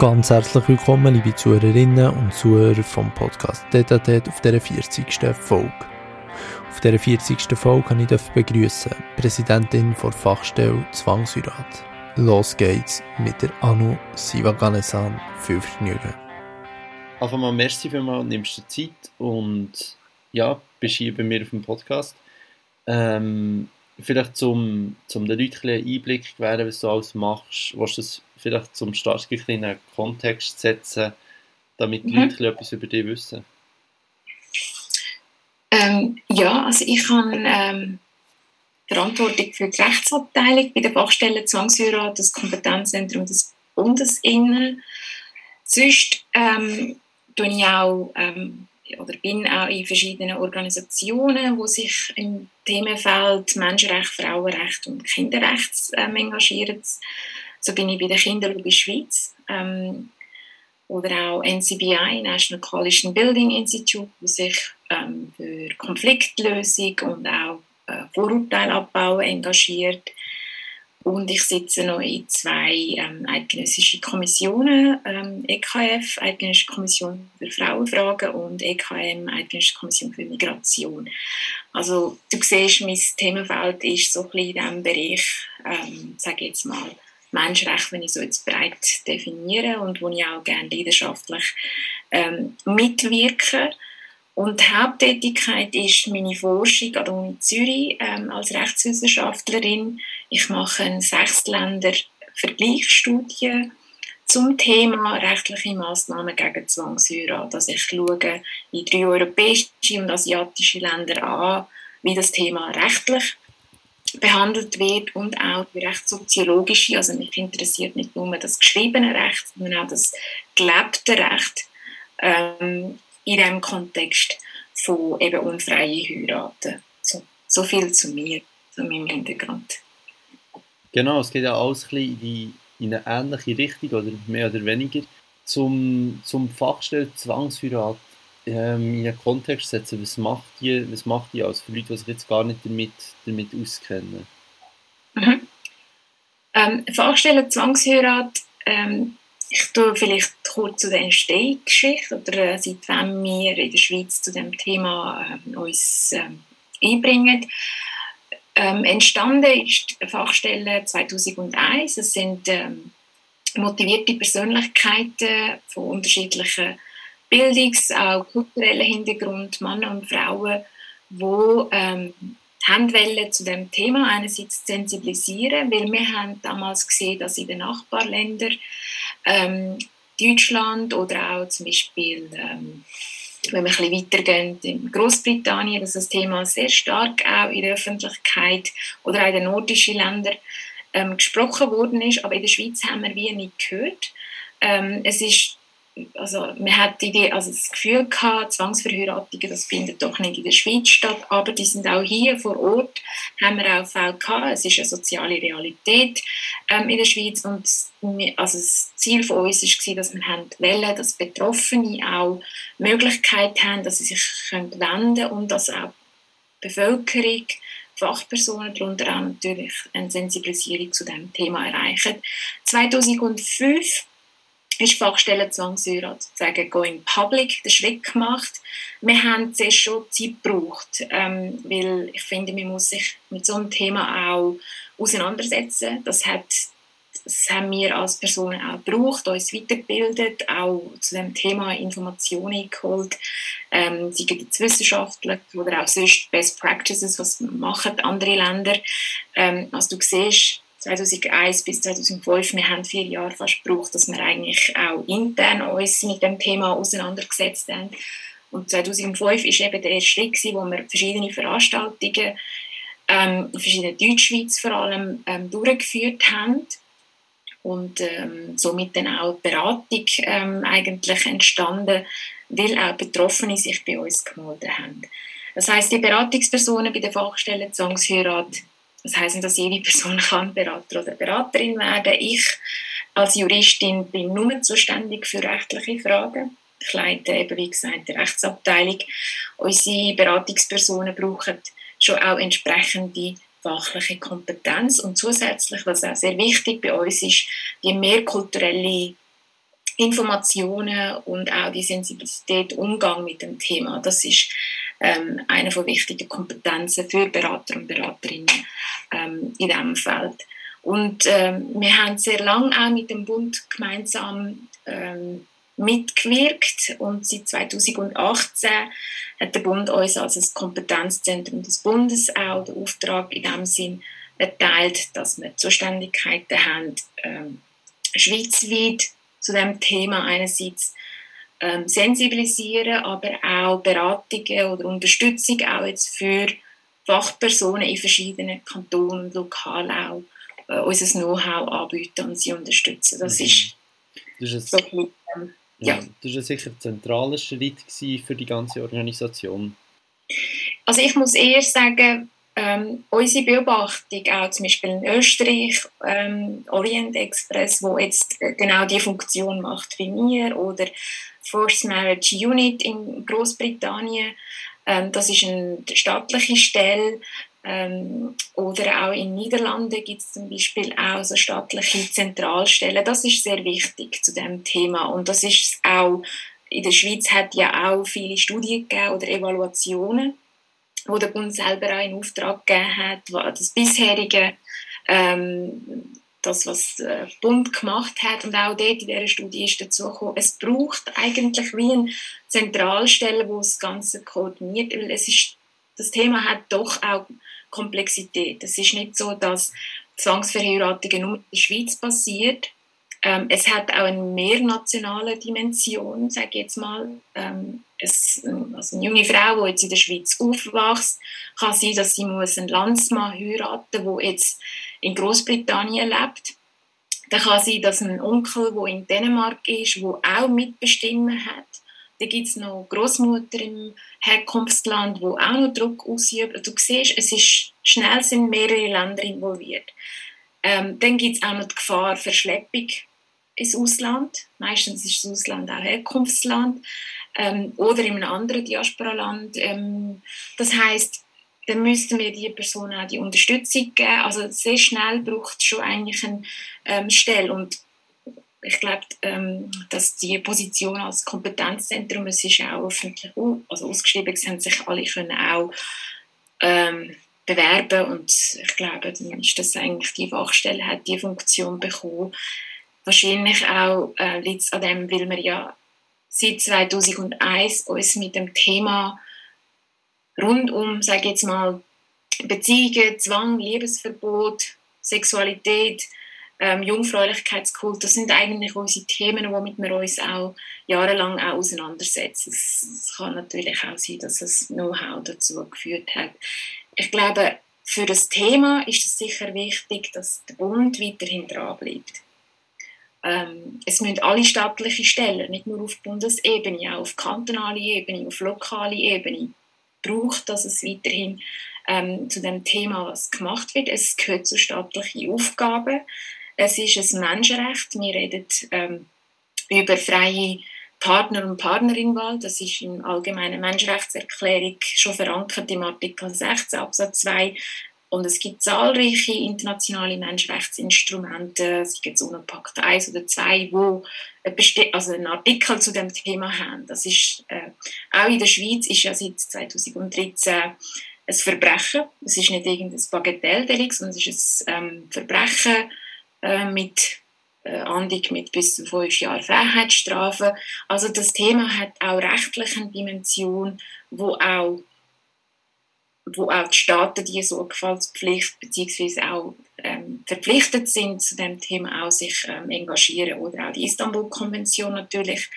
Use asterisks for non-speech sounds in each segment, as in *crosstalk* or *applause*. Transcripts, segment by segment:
Ganz herzlich willkommen, liebe Zuhörerinnen und Zuhörer vom Podcast Detatet auf der 40. Folge. Auf der 40. Folge kann ich begrüßen Präsidentin der Fachstelle Zwangsheirat. Los geht's mit der Anu Sivaganesan. Viel Vergnügen. Einfach mal merci mal, nimmst du Zeit und ja, bist mir auf dem Podcast. Ähm, vielleicht zum, zum den Leuten einen Einblick gewähren, was du alles machst, willst du das vielleicht zum Start einen kleinen Kontext setzen, damit die mhm. Leute etwas über dich wissen? Ähm, ja, also ich habe ähm, Verantwortung für die Rechtsabteilung bei der Fachstelle Zwangsheirat, das Kompetenzzentrum des Bundesinnen. Sonst ähm, tue ich auch ähm, oder bin auch in verschiedenen Organisationen, wo sich im Themenfeld Menschenrecht, Frauenrecht und Kinderrecht ähm, engagieren. So bin ich bei der Kinderlobby Schweiz ähm, oder auch NCBI, National Coalition Building Institute, wo sich ähm, für Konfliktlösung und auch äh, Vorurteilabbau engagiert. Und ich sitze noch in zwei ähm, eidgenössischen Kommissionen, ähm, EKF, Eidgenössische Kommission für Frauenfragen und EKM, Eidgenössische Kommission für Migration. Also du siehst, mein Themenfeld ist so ein bisschen in diesem Bereich, ähm, sage jetzt mal, Menschenrecht, wenn ich so jetzt breit definiere und wo ich auch gerne leidenschaftlich ähm, mitwirke. Und die Haupttätigkeit ist meine Forschung an der Uni Zürich ähm, als Rechtswissenschaftlerin. Ich mache eine Sechsländer-Vergleichsstudie zum Thema rechtliche Massnahmen gegen Zwangsheirat. Also ich schaue in drei europäische und asiatische Länder an, wie das Thema rechtlich behandelt wird und auch die rechtssoziologische, also mich interessiert nicht nur das geschriebene Recht, sondern auch das gelebte Recht ähm, in diesem Kontext von eben unfreien Heiraten. So, so viel zu mir, zu meinem Hintergrund. Genau, es geht ja alles ein in, die, in eine ähnliche Richtung oder mehr oder weniger. Zum, zum Fachstelle Zwangsheirat ähm, in einen Kontext setzen, was macht die, was macht die als für Leute, die sich jetzt gar nicht damit, damit auskennen? Mhm. Ähm, Fachstelle Zwangsheirat ähm, ich tue vielleicht kurz zu der Entstehungsgeschichte oder äh, seit wann wir in der Schweiz zu dem Thema äh, uns äh, einbringen. Ähm, entstanden ist die Fachstelle 2001. Es sind ähm, motivierte Persönlichkeiten von unterschiedlichen Bildungs-, auch kulturellen Hintergrund, Männer und Frauen, die ähm, haben zu dem Thema einerseits sensibilisieren, weil wir haben damals gesehen, dass in den Nachbarländern ähm, Deutschland oder auch zum Beispiel, ähm, wenn wir ein bisschen weitergehen, in Großbritannien, dass das Thema sehr stark auch in der Öffentlichkeit oder auch in den nordischen Ländern ähm, gesprochen worden ist, aber in der Schweiz haben wir wie nicht gehört. Ähm, es ist also man hat die, also das Gefühl gehabt, Zwangsverheiratungen, das findet doch nicht in der Schweiz statt, aber die sind auch hier vor Ort, haben wir auch Fälle gehabt, es ist eine soziale Realität ähm, in der Schweiz. Und also das Ziel von uns war, dass wir haben wollen, dass Betroffene auch Möglichkeit haben, dass sie sich können wenden und dass auch die Bevölkerung Fachpersonen, darunter auch natürlich eine Sensibilisierung zu diesem Thema erreichen. 2005 ist Fachstelle Zwangssäure sozusagen going public, den Schritt gemacht. Wir haben zuerst schon Zeit gebraucht, ähm, weil ich finde, man muss sich mit so einem Thema auch auseinandersetzen. Das, hat, das haben wir als Personen auch gebraucht, uns weitergebildet, auch zu dem Thema Informationen geholt, ähm, sei es wissenschaftlich oder auch sonst Best Practices, was machen andere Länder. Ähm, also du siehst, 2001 bis 2005, wir haben vier Jahre fast gebraucht, dass wir eigentlich auch intern uns mit dem Thema auseinandergesetzt haben. Und 2005 ist eben der erste Schritt, wo wir verschiedene Veranstaltungen ähm, in verschiedenen Deutschschweiz vor allem ähm, durchgeführt haben und ähm, somit dann auch Beratung ähm, eigentlich entstanden, weil auch Betroffene sich bei uns gemeldet haben. Das heißt, die Beratungspersonen bei der Fachstelle Zwangsheirat das heisst nicht, dass jede Person *laughs* kann Berater oder Beraterin werden. Ich als Juristin bin nur zuständig für rechtliche Fragen. Ich leite eben, wie gesagt, die Rechtsabteilung. Unsere Beratungspersonen brauchen schon auch entsprechende fachliche Kompetenz und zusätzlich, was auch sehr wichtig bei uns ist, die mehrkulturelle Informationen und auch die Sensibilität, Umgang mit dem Thema. Das ist ähm, eine von wichtigen Kompetenzen für Berater und Beraterinnen ähm, in diesem Feld. Und ähm, wir haben sehr lange auch mit dem Bund gemeinsam ähm, mitgewirkt und seit 2018 hat der Bund uns als das Kompetenzzentrum des Bundes auch den Auftrag in dem Sinn erteilt, dass wir Zuständigkeiten haben, ähm, schweizweit zu dem Thema einerseits ähm, sensibilisieren, aber auch Beratungen oder Unterstützung auch jetzt für Fachpersonen in verschiedenen Kantonen und Lokalen auch äh, unser Know-how anbieten und sie unterstützen. Das mhm. ist, das ist, so ein, ähm, ja. ja. das ist sicher ein zentraler Schritt für die ganze Organisation. Also ich muss eher sagen, ähm, unsere Beobachtung, auch zum Beispiel in Österreich, ähm, Orient Express, wo jetzt äh, genau die Funktion macht wie mir, oder Forced Marriage Unit in Großbritannien, ähm, das ist eine staatliche Stelle, ähm, oder auch in Niederlanden gibt es zum Beispiel auch so staatliche Zentralstellen. Das ist sehr wichtig zu dem Thema und das ist auch in der Schweiz hat ja auch viele Studien gegeben oder Evaluationen, wo der Bund selber auch in Auftrag gegeben hat, das bisherige ähm, das, was der Bund gemacht hat und auch dort in dieser Studie ist dazu gekommen, es braucht eigentlich wie eine Zentralstelle, wo das Ganze koordiniert, weil es ist, das Thema hat doch auch Komplexität. Es ist nicht so, dass Zwangsverheiratungen nur in der Schweiz passiert. Ähm, es hat auch eine mehrnationale Dimension, sage ich jetzt mal. Ähm, also eine junge Frau, die jetzt in der Schweiz aufwächst, kann sein, dass sie muss einen Landsmann heiraten muss, der jetzt in Großbritannien lebt. Dann kann sein, dass ein Onkel, der in Dänemark ist, der auch mitbestimmen hat. Dann gibt es noch Großmutter im Herkunftsland, wo auch noch Druck ausübt. Du siehst, es ist schnell sind mehrere Länder involviert. Ähm, dann gibt es auch noch die Gefahr Verschleppung ins Ausland. Meistens ist das Ausland auch Herkunftsland ähm, oder in einem anderen Diasporaland. Ähm, das heißt, dann müssten wir die Person auch die Unterstützung geben. Also sehr schnell braucht es schon eigentlich eine ähm, Stelle und ich glaube, ähm, dass die Position als Kompetenzzentrum, es ist auch öffentlich also ausgeschrieben, es haben sich alle können auch ähm, bewerben und ich glaube, dann ist das eigentlich die Fachstelle hat die Funktion bekommen. Wahrscheinlich auch äh, liegt es an dem, weil wir ja seit 2001 uns mit dem Thema rund um, sage jetzt mal, Beziehungen, Zwang, Liebesverbot, Sexualität, ähm, Jungfräulichkeitskult, das sind eigentlich unsere Themen, womit wir uns auch jahrelang auch auseinandersetzen. Es, kann natürlich auch sein, dass es Know-how dazu geführt hat. Ich glaube, für das Thema ist es sicher wichtig, dass der Bund weiterhin dranbleibt. Ähm, es müssen alle staatlichen Stellen, nicht nur auf Bundesebene, auch auf kantonaler Ebene, auf lokaler Ebene, braucht, dass es weiterhin ähm, zu dem Thema was gemacht wird. Es gehört zu staatlichen Aufgaben. Es ist ein Menschenrecht. Wir reden ähm, über freie Partner- und Partnerinwahl. Das ist in allgemeinen Menschenrechtserklärung schon verankert im Artikel 16 Absatz 2. Und es gibt zahlreiche internationale Menschenrechtsinstrumente, es gibt UNO-Pakt 1 oder 2, wo also einen Artikel zu dem Thema haben. Das ist, äh, auch in der Schweiz ist ja seit 2013 ein Verbrechen. Es ist nicht irgendein Bagatelldelikt, sondern es ist ein ähm, Verbrechen äh, mit äh, Andung mit bis zu fünf Jahren Freiheitsstrafe. Also das Thema hat auch rechtliche Dimension, wo auch wo auch die Staaten die Sorgfaltspflicht bzw. auch ähm, verpflichtet sind, zu dem Thema auch sich ähm, engagieren. Oder auch die Istanbul-Konvention natürlich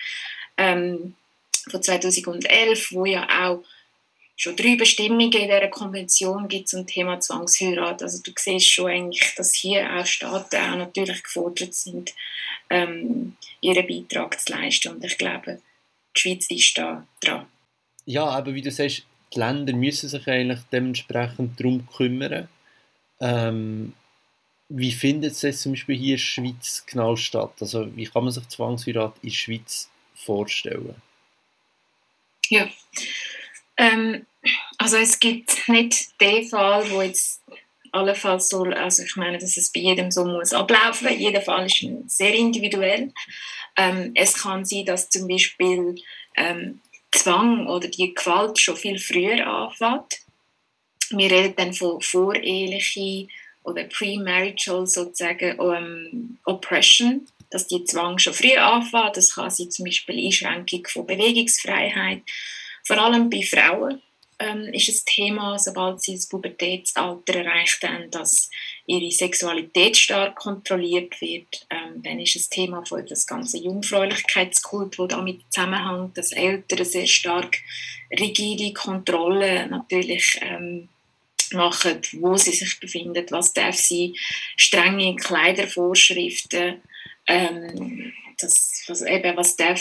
ähm, von 2011, wo ja auch schon drei Bestimmungen in dieser Konvention gibt zum Thema Zwangsheirat. Also du siehst schon eigentlich, dass hier auch Staaten auch natürlich gefordert sind, ähm, ihren Beitrag zu leisten. Und ich glaube, die Schweiz ist da dran. Ja, aber wie du sagst, die Länder müssen sich eigentlich dementsprechend darum kümmern. Ähm, wie findet es jetzt zum Beispiel hier in der Schweiz genau statt? Also wie kann man sich Zwangsheirat in der Schweiz vorstellen? Ja, ähm, also es gibt nicht den Fall, wo jetzt allenfalls soll, also ich meine, dass es bei jedem so muss ablaufen. Jeder Fall ist sehr individuell. Ähm, es kann sein, dass zum Beispiel ähm, Zwang oder die Gewalt schon viel früher anfängt. Wir reden dann von vorehelichen oder premarital sozusagen um, Oppression, dass die Zwang schon früh anfängt. Das kann sein zum Beispiel Einschränkung von Bewegungsfreiheit. Vor allem bei Frauen ähm, ist ein Thema, sobald sie das Pubertätsalter erreicht haben, dass ihre Sexualität stark kontrolliert wird. Ähm, dann ist ein Thema von das ganze Jungfräulichkeitskult, das damit zusammenhängt, dass Eltern sehr stark rigide Kontrollen natürlich ähm, machen, wo sie sich befinden, was darf sie, strenge Kleidervorschriften, ähm, das, was, eben, was darf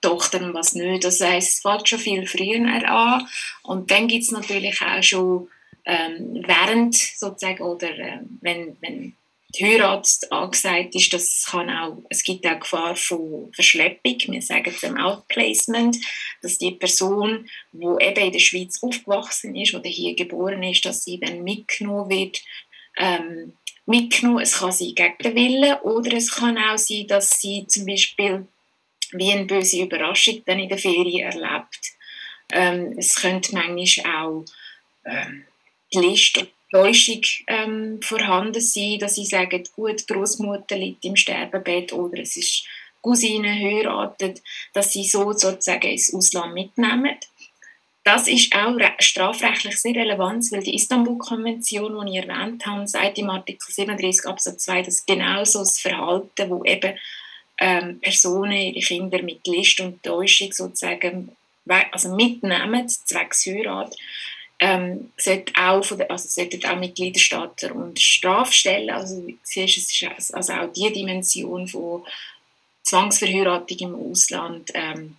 Tochter und was nicht. Das heisst, es fällt schon viel früher an und dann gibt es natürlich auch schon ähm, während sozusagen oder äh, wenn, wenn die Heirat angesagt ist, das kann auch, es gibt auch Gefahr von Verschleppung, wir sagen es im Outplacement, dass die Person, die eben in der Schweiz aufgewachsen ist oder hier geboren ist, dass sie dann mitgenommen wird, ähm, mitgenommen. Es kann sein gegen den Willen oder es kann auch sein, dass sie zum Beispiel wie eine böse Überraschung dann in der Ferien erlebt. Ähm, es könnte manchmal auch ähm, die Liste Täuschung ähm, vorhanden sein, dass sie sagen, gut, Großmutter liegt im Sterbebett oder es ist Cousine heiratet, dass sie so sozusagen ins Ausland mitnehmen. Das ist auch strafrechtlich sehr relevant, weil die Istanbul-Konvention, die ich erwähnt habe, sagt im Artikel 37 Absatz 2, dass genau so das Verhalten, wo eben ähm, Personen ihre Kinder mit List und Täuschung sozusagen also mitnehmen, zwecks Heirat, ähm, sollte auch also sollten auch Mitgliederstaaten und Strafstellen, also siehst, es ist also auch die Dimension von Zwangsverheiratung im Ausland ähm,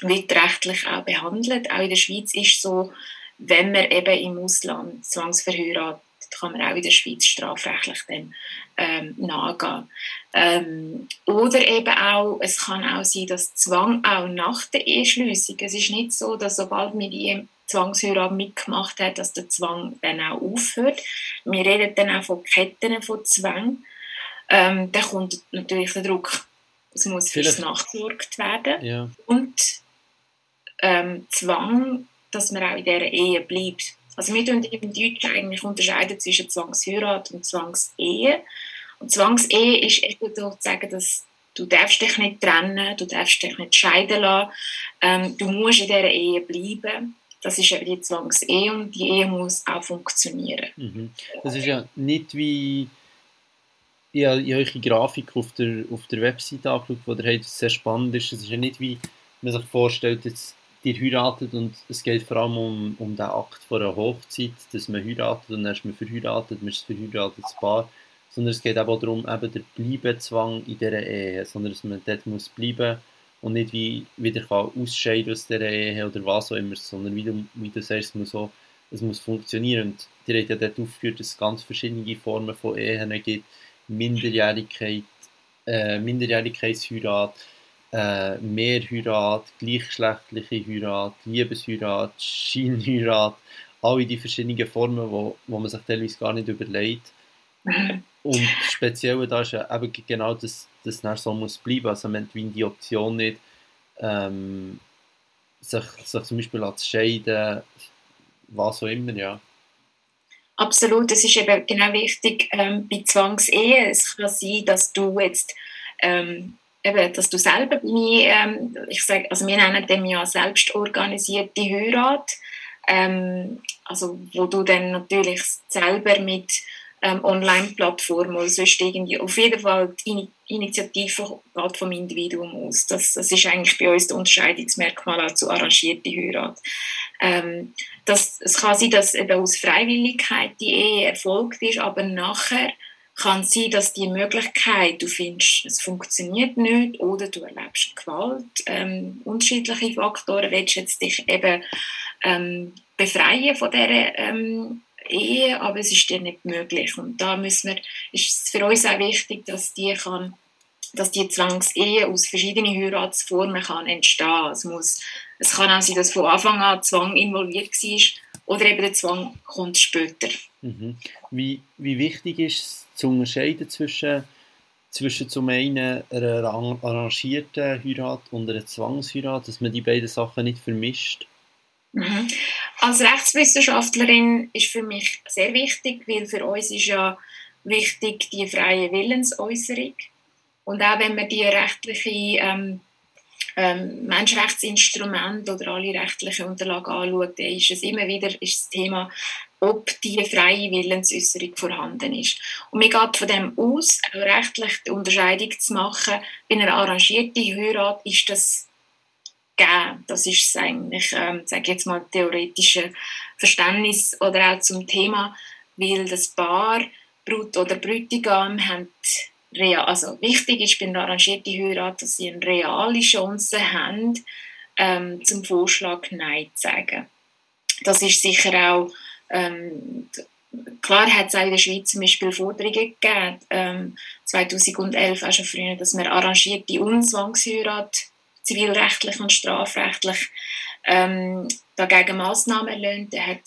wird rechtlich auch behandelt. Auch in der Schweiz ist so, wenn man eben im Ausland zwangsverheiratet, kann man auch in der Schweiz strafrechtlich dann ähm, nachgehen. Ähm, oder eben auch, es kann auch sein, dass Zwang auch nach der Eheschliessung, es ist nicht so, dass sobald wir die Zwangsheirat mitgemacht hat, dass der Zwang dann auch aufhört. Wir reden dann auch von Ketten von Zwang. Ähm, dann kommt natürlich der Druck, es muss fürs nachgesorgt werden. Ja. Und ähm, Zwang, dass man auch in dieser Ehe bleibt. Also wir tun im Deutschen eigentlich unterscheiden zwischen Zwangsheirat und Zwangsehe. Und Zwangsehe ist eben sozusagen, dass du darfst dich nicht trennen, du darfst dich nicht scheiden lassen, ähm, du musst in dieser Ehe bleiben. Das ist eben die Zwangsehe und die Ehe muss auch funktionieren. Mhm. Das ist ja nicht wie ich habe eure Grafik auf der, auf der Webseite angeschaut, wo der sehr spannend ist. Es ist ja nicht wie man sich vorstellt, jetzt ihr und es geht vor allem um, um den Akt von einer Hochzeit, dass man heiratet und dann ist man verheiratet, man ist ein Paar, sondern es geht auch darum, eben der Bleibezwang in dieser Ehe, sondern dass man dort muss bleiben und nicht wie wieder ausscheiden aus dieser Ehe oder was auch immer, sondern wie du, wie du sagst, es muss, auch, es muss funktionieren. Und die hat ja dort aufgeführt, dass es ganz verschiedene Formen von Ehen gibt, Minderjährigkeit, äh, Minderjährigkeitsheirat, äh, Mehrheirat, gleichgeschlechtliche Heirat, Liebesheirat, *laughs* Scheinheirat, alle die verschiedenen Formen, wo, wo man sich teilweise gar nicht überlegt. Und speziell da ist ja eben genau das, das dann so muss bleiben. Also man hat die Option nicht, ähm, sich, sich zum Beispiel zu scheiden, was auch immer, ja. Absolut, das ist eben genau wichtig ähm, bei Zwangsehe. Es kann sein, dass du jetzt ähm, eben, dass du selber bei ähm, ich sage, also wir nennen dem ja selbstorganisierte Heirat, ähm, also wo du dann natürlich selber mit ähm, Online-Plattformen oder sonst irgendwie. Auf jeden Fall die Initiative geht vom Individuum aus. Das, das ist eigentlich bei uns das Unterscheidungsmerkmal zu arrangierter Heirat. Ähm, das, es kann sein, dass eben aus Freiwilligkeit die Ehe erfolgt ist, aber nachher kann sein, dass die Möglichkeit, du findest, es funktioniert nicht oder du erlebst Gewalt, ähm, unterschiedliche Faktoren, willst jetzt dich eben ähm, befreien von dieser ähm, Ehe, aber es ist dir nicht möglich. Und da müssen wir, ist es für uns auch wichtig, dass die kann dass die Zwangsehe aus verschiedenen Heiratsformen kann entstehen. Es, muss, es kann auch sein, dass von Anfang an Zwang involviert war oder eben der Zwang kommt später. Mhm. Wie, wie wichtig ist es zu unterscheiden zwischen zwischen zum einen einer arrangierten Heirat und einer Zwangsheirat, dass man die beiden Sachen nicht vermischt? Mhm. Als Rechtswissenschaftlerin ist für mich sehr wichtig, weil für uns ist ja wichtig die freie Willensäußerung. Und auch wenn man die rechtliche ähm, ähm, Menschenrechtsinstrumente oder alle rechtlichen Unterlagen anschaut, dann ist es immer wieder ist das Thema, ob die freie Willensäußerung vorhanden ist. Und mir geht von dem aus, auch rechtlich die Unterscheidung zu machen, bei einer arrangierten Heirat ist das gegeben. Das ist eigentlich, ähm, sage jetzt mal, theoretische Verständnis oder auch zum Thema, weil das Paar, Brut oder Bräutigam, haben real, also wichtig ist bei einer arrangierten Heirat, dass sie eine reale Chance haben, ähm, zum Vorschlag Nein zu sagen. Das ist sicher auch, ähm, klar hat es auch in der Schweiz zum Beispiel Forderungen gegeben, ähm, 2011 auch schon früher, dass man arrangierte Unzwangsheirat zivilrechtlich und strafrechtlich ähm, dagegen Massnahmen erlöhnt. Da hat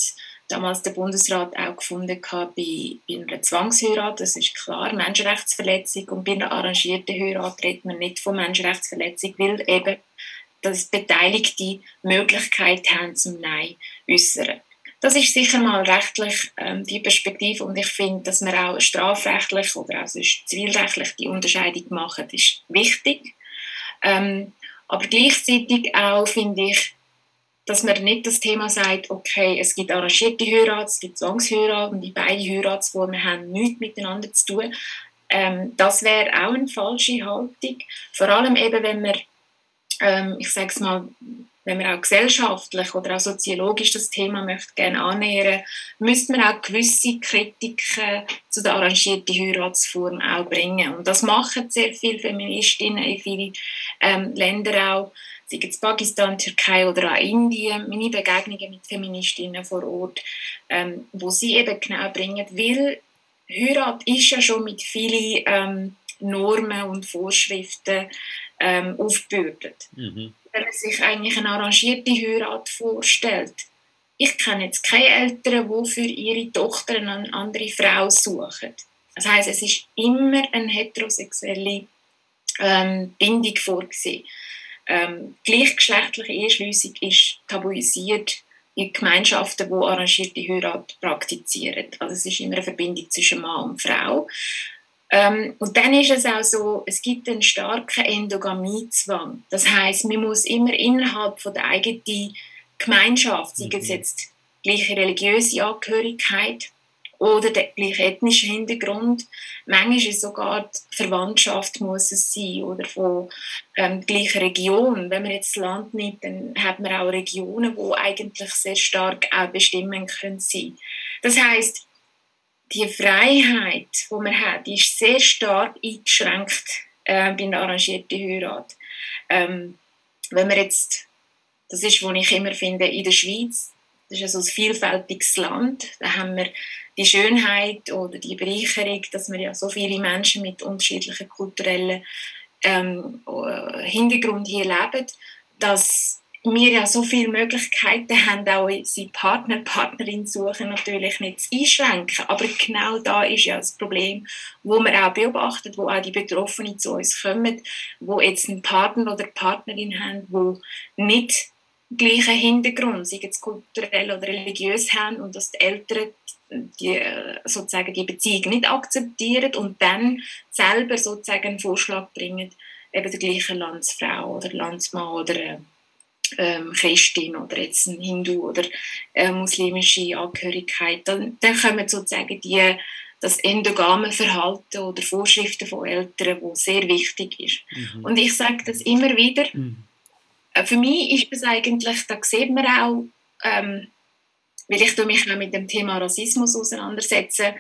damals der Bundesrat auch gefunden bei, bei einer Zwangsheirat, das ist klar, Menschenrechtsverletzung und bei einer arrangierten Heirat redet man nicht von Menschenrechtsverletzung, weil eben dass Beteiligte Möglichkeit haben zum Nein äußern. Das ist sicher mal rechtlich ähm, die Perspektive und ich finde, dass man auch strafrechtlich oder auch zivilrechtlich die Unterscheidung machen, ist wichtig. Ähm, aber gleichzeitig auch finde ich, dass man nicht das Thema sagt, okay, es gibt arrangierte Heirat, es gibt Zwangsheirat und die beiden Heiratsformen haben nichts miteinander zu tun. Ähm, das wäre auch eine falsche Haltung. Vor allem eben, wenn man, ähm, ich sage es mal, wenn man auch gesellschaftlich oder auch soziologisch das Thema möchte gerne annähern, müsste man auch gewisse Kritiken zu der arrangierten Heiratsform auch bringen. Und das machen sehr viele Feministinnen in vielen ähm, Ländern auch sei es Pakistan, Türkei oder auch Indien, meine Begegnungen mit Feministinnen vor Ort, ähm, wo sie eben genau bringen, weil Heirat ist ja schon mit vielen ähm, Normen und Vorschriften ähm, aufgebürdet. Mhm. Wenn man sich eigentlich eine arrangierte Heirat vorstellt, ich kenne jetzt keine Eltern, die für ihre Tochter eine andere Frau suchen. Das heißt, es ist immer eine heterosexuelle ähm, Bindung vorgesehen. Ähm, gleichgeschlechtliche Eheschliessung ist tabuisiert in Gemeinschaften, die arrangierte Heirat praktizieren. Also es ist immer eine Verbindung zwischen Mann und Frau. Ähm, und dann ist es auch so, es gibt einen starken Endogamiezwang. Das heißt, man muss immer innerhalb von der eigenen Gemeinschaft, sei es mhm. jetzt gleiche religiöse Angehörigkeit oder der gleiche ethnische Hintergrund. Manchmal ist sogar die Verwandtschaft muss es sein oder von ähm, der gleichen Region. Wenn man jetzt das Land nimmt, dann hat man auch Regionen, wo eigentlich sehr stark auch bestimmen können sein. Das heißt, die Freiheit, die man hat, die ist sehr stark eingeschränkt äh, bei einer arrangierten Heirat. Ähm, wenn man jetzt, das ist, was ich immer finde, in der Schweiz, das ist also ein vielfältiges Land, da haben wir die Schönheit oder die Bereicherung, dass wir ja so viele Menschen mit unterschiedlichen kulturellen ähm, äh, Hintergrund hier leben, dass wir ja so viele Möglichkeiten haben, auch unsere Partner, Partnerin suchen, natürlich nicht zu einschränken. Aber genau da ist ja das Problem, wo man auch beobachtet, wo auch die Betroffenen zu uns kommen, wo jetzt einen Partner oder Partnerin haben, wo nicht gleichen Hintergrund, sei es kulturell oder religiös haben und dass die Eltern die, sozusagen die Beziehung nicht akzeptieren und dann selber sozusagen einen Vorschlag bringen, eben der gleichen Landsfrau oder Landsmann oder ähm, Christin oder jetzt ein Hindu oder äh, muslimische Angehörigkeit, dann, dann kommen sozusagen die, das endogame Verhalten oder Vorschriften von Eltern, wo sehr wichtig ist. Mhm. Und ich sage das immer wieder, mhm. Äh, für mich ist es eigentlich, da sieht man auch, ähm, weil ich mich auch mit dem Thema Rassismus auseinandersetze.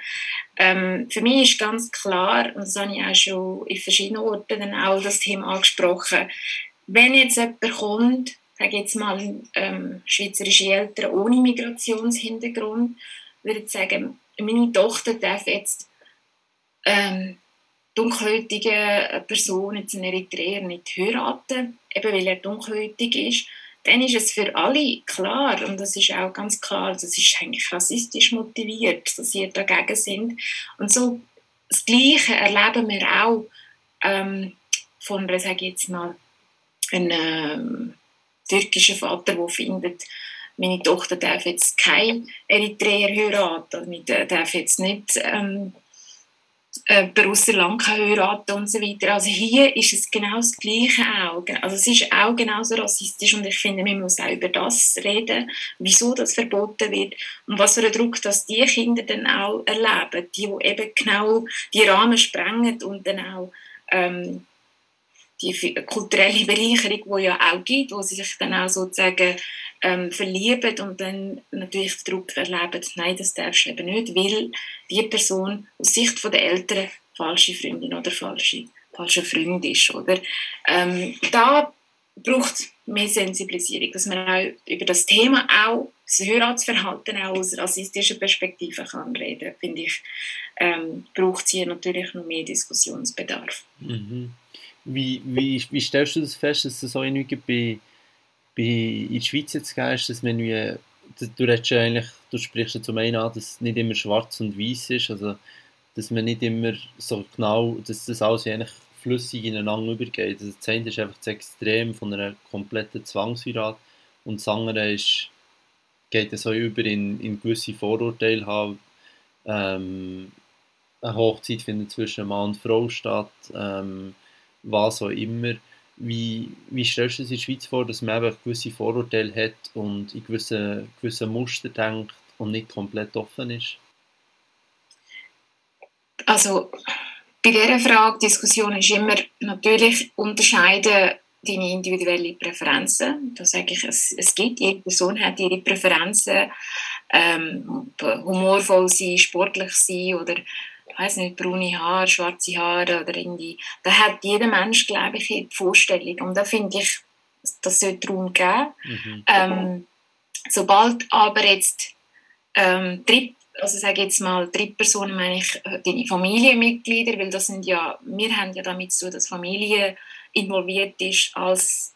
Ähm, für mich ist ganz klar, und das habe ich auch schon in verschiedenen Orten dann auch das Thema angesprochen, wenn jetzt jemand kommt, sage jetzt mal ähm, schweizerische Eltern ohne Migrationshintergrund, würde ich sagen, meine Tochter darf jetzt ähm, dunkelhäutige Person, jetzt einen Eritreer, nicht heiraten, eben weil er dunkelhäutig ist dann ist es für alle klar, und das ist auch ganz klar, das ist eigentlich rassistisch motiviert, dass sie dagegen sind. Und so das Gleiche erleben wir auch ähm, von sage ich jetzt mal, einem ähm, türkischen Vater, der findet, meine Tochter darf jetzt kein Eritreer heiraten, darf jetzt nicht ähm, äh, Sri Lanka und so weiter. Also hier ist es genau das Gleiche auch. Also es ist auch genauso rassistisch und ich finde, man muss auch über das reden, wieso das verboten wird und was für einen Druck dass die Kinder dann auch erleben, die, die eben genau die Rahmen sprengen und dann auch ähm, die kulturelle Bereicherung, die ja auch gibt, wo sie sich dann auch sozusagen ähm, verlieben und dann natürlich den Druck erleben, nein, das darfst du eben nicht, weil die Person aus Sicht der Eltern falsche Freundin oder falsche, falsche Freund ist. Oder? Ähm, da braucht es mehr Sensibilisierung, dass man auch über das Thema auch, das Heiratsverhalten auch aus rassistischer Perspektive kann reden, finde ich, ähm, braucht es hier natürlich noch mehr Diskussionsbedarf. Mhm. Wie, wie, wie stellst du das fest, dass es so irgendwie bei, bei in der Schweiz jetzt ist, dass man du, redest du sprichst ja zum einen an, dass es nicht immer schwarz und weiß ist, also dass man nicht immer so genau, dass das alles eigentlich flüssig ineinander übergeht. Also das eine ist einfach das Extrem von einer kompletten Zwangsheirat und das andere ist, geht es so über in, in gewisse Vorurteile haben. Ähm, eine Hochzeit findet zwischen Mann und Frau statt. Ähm, was auch immer. Wie, wie stellst du dir in der Schweiz vor, dass man eben gewisse Vorurteile hat und in gewisse, gewisse Muster denkt und nicht komplett offen ist? Also bei dieser Frage, Diskussion ist immer natürlich unterscheiden deine individuellen Präferenzen. Da sage ich, es, es gibt, jede Person hat ihre Präferenzen, ähm, humorvoll sein, sportlich sein oder weiß nicht, braune Haare, schwarze Haare oder irgendwie, da hat jeder Mensch, glaube ich, eine Vorstellung. Und da finde ich, das sollte Raum geben. Mhm. Ähm, sobald aber jetzt ähm, Dritt, also sage jetzt mal Drittpersonen, meine ich äh, deine Familienmitglieder, weil das sind ja, wir haben ja damit zu, dass Familie involviert ist als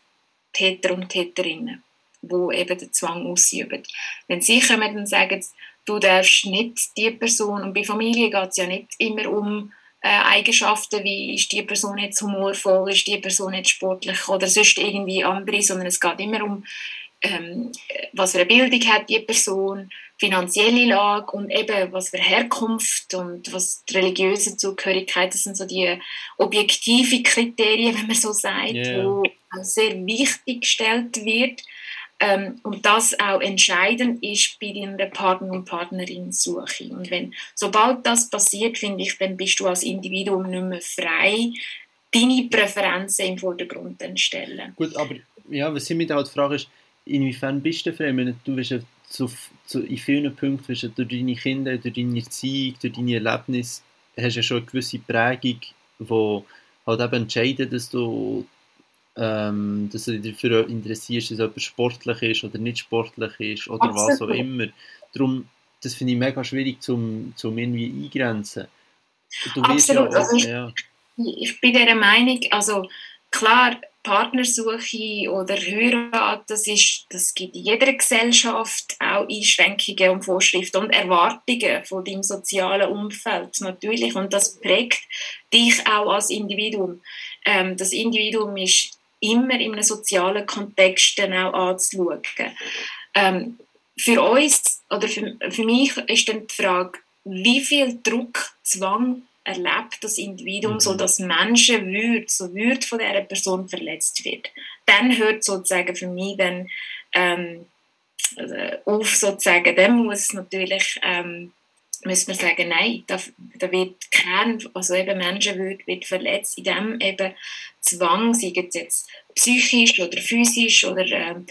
Täter und Täterinnen, wo eben den Zwang ausüben. Wenn sie kommen und sagen, du darfst nicht die Person, und bei Familie geht es ja nicht immer um äh, Eigenschaften, wie ist die Person jetzt humorvoll, ist die Person jetzt sportlich oder sonst irgendwie andere, sondern es geht immer um, ähm, was für eine Bildung hat die Person, finanzielle Lage und eben was für Herkunft und was die religiöse Zugehörigkeit, das sind so die objektiven Kriterien, wenn man so sagt, yeah. wo sehr wichtig gestellt wird ähm, und das auch entscheidend ist bei deiner Partner- und Partnerin-Suche. Und wenn, sobald das passiert, finde ich, dann bist du als Individuum nicht mehr frei, deine Präferenzen im Vordergrund zu stellen. Gut, aber ja, was ich mich da halt frage, ist, inwiefern bist du frei? Meine, du bist ja zu, zu, in vielen Punkten bist du durch deine Kinder, durch deine Erziehung, durch deine Erlebnisse, hast du ja schon eine gewisse Prägung, die halt eben entscheidet, dass du ähm, dass du dich dafür interessierst, dass jemand sportlich ist oder nicht sportlich ist oder Absolut. was auch immer. Darum, das finde ich mega schwierig zum, zum irgendwie eingrenzen. Du Absolut. Ja, also ich, ja. ich bin der Meinung, also klar, Partnersuche oder Heirat, das, ist, das gibt in jeder Gesellschaft auch Einschränkungen und Vorschriften und Erwartungen von deinem sozialen Umfeld natürlich und das prägt dich auch als Individuum. Ähm, das Individuum ist immer in einem sozialen Kontext dann auch anzuschauen. Ähm, für uns oder für, für mich ist dann die Frage, wie viel Druck, Zwang erlebt das Individuum, mhm. so dass Menschenwürde, so Würde von dieser Person verletzt wird. Dann hört sozusagen für mich dann ähm, also auf sozusagen, dann muss natürlich ähm, müssen wir sagen, nein, da, da wird kein, also eben Menschenwürde wird verletzt, indem eben Zwang, sei es jetzt psychisch oder physisch oder ähm,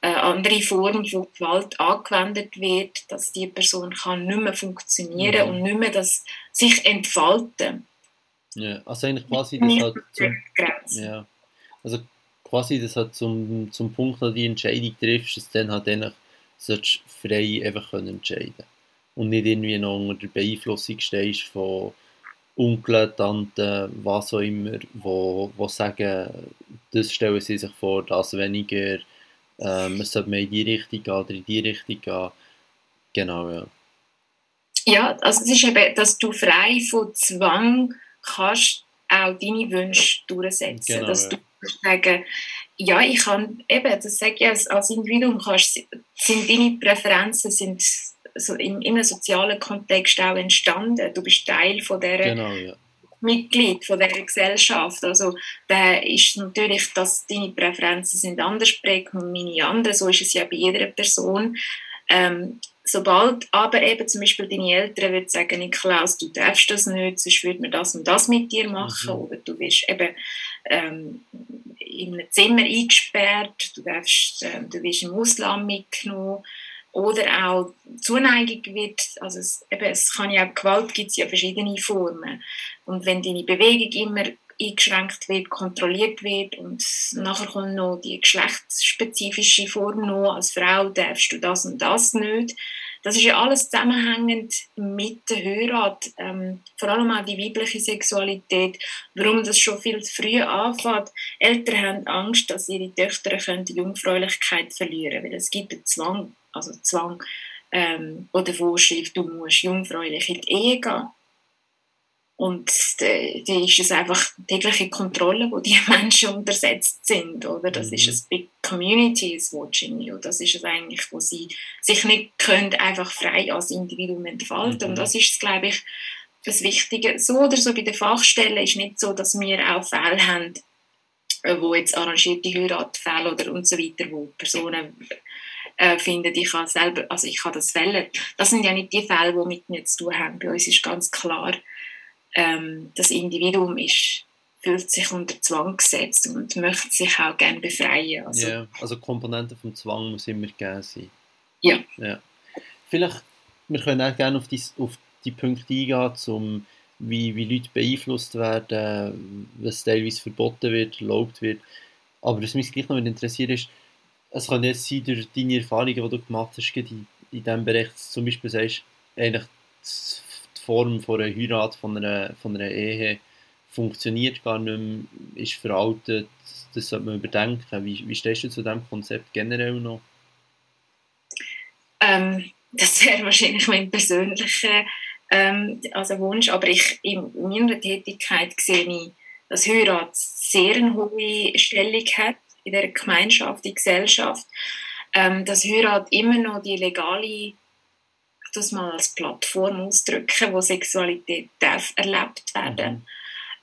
äh, andere Formen von Gewalt angewendet wird, dass die Person kann nicht mehr funktionieren mhm. und nicht mehr das sich entfalten. Ja, also eigentlich quasi das hat zum, ja, also quasi das hat zum, zum Punkt, wo die Entscheidung triffst, dass dann halt eigentlich frei einfach können entscheiden und nicht irgendwie noch unter der Beeinflussung stehst von Onkeln, Tanten, was auch immer, wo, wo sagen, das stellen sie sich vor, das weniger, ähm, es sollte mehr in die Richtung gehen oder in die Richtung gehen. Genau, ja. Ja, also es ist eben, dass du frei von Zwang kannst auch deine Wünsche durchsetzen. Genau, dass ja. du sagen, ja, ich kann, eben, das sage ich als, als Individuum, kannst, sind deine Präferenzen sind so in, in einem sozialen Kontext auch entstanden. Du bist Teil von dieser Genau, ja. Mitglied von dieser Gesellschaft. Also da ist natürlich, dass deine Präferenzen sind anders prägt und meine anderen. So ist es ja bei jeder Person. Ähm, sobald aber eben zum Beispiel deine Eltern würden sagen, Niklaus, du darfst das nicht, sonst würde man das und das mit dir machen. Mhm. Oder du wirst eben ähm, in einem Zimmer eingesperrt, du, darfst, ähm, du wirst im Ausland mitgenommen. Oder auch Zuneigung wird, also es, eben, es kann ja Gewalt gibt es ja verschiedene Formen. Und wenn deine Bewegung immer eingeschränkt wird, kontrolliert wird und nachher kommt noch die geschlechtsspezifische Form noch, als Frau darfst du das und das nicht. Das ist ja alles zusammenhängend mit der Heirat, ähm, vor allem auch die weibliche Sexualität, warum das schon viel zu früh anfängt. Eltern haben Angst, dass ihre Töchter können die Jungfräulichkeit verlieren weil es gibt einen Zwang, also Zwang ähm, oder Vorschrift, du musst jungfräulich in die Ehe gehen. Und da ist es einfach tägliche Kontrolle, wo die *laughs* Menschen untersetzt sind, oder? Das Mhm. ist ein Big Community is watching you. Das ist es eigentlich, wo sie sich nicht können einfach frei als Individuum entfalten. Mhm. Und das ist, glaube ich, das Wichtige. So oder so bei den Fachstellen ist nicht so, dass wir auch Fälle haben, äh, wo jetzt arrangierte Heiratfälle oder und so weiter, wo Personen äh, finden, ich kann selber, also ich kann das fällen. Das sind ja nicht die Fälle, die mit mir zu tun haben. Bei uns ist ganz klar, ähm, das Individuum ist, fühlt sich unter Zwang gesetzt und möchte sich auch gerne befreien. Also, ja, also die Komponente vom Zwang muss immer gegeben sein. Ja. ja. Vielleicht, wir können auch gerne auf die, auf die Punkte eingehen, zum, wie, wie Leute beeinflusst werden, was teilweise verboten wird, erlaubt wird. Aber was mich gleich noch interessiert ist, es kann jetzt sein, durch deine Erfahrungen, die du gemacht hast, in, in diesem Bereich, zum Beispiel sagst, eigentlich die Form von einer Heirat, von einer, von einer Ehe, funktioniert gar nicht mehr, ist veraltet, das sollte man überdenken. Wie, wie stehst du zu diesem Konzept generell noch? Ähm, das wäre wahrscheinlich mein persönlicher ähm, also Wunsch, aber ich, in meiner Tätigkeit sehe ich, dass Heirat sehr eine hohe Stellung hat in der Gemeinschaft, in der Gesellschaft, ähm, dass Heirat immer noch die legale das mal als Plattform ausdrücken, wo Sexualität darf erlebt werden.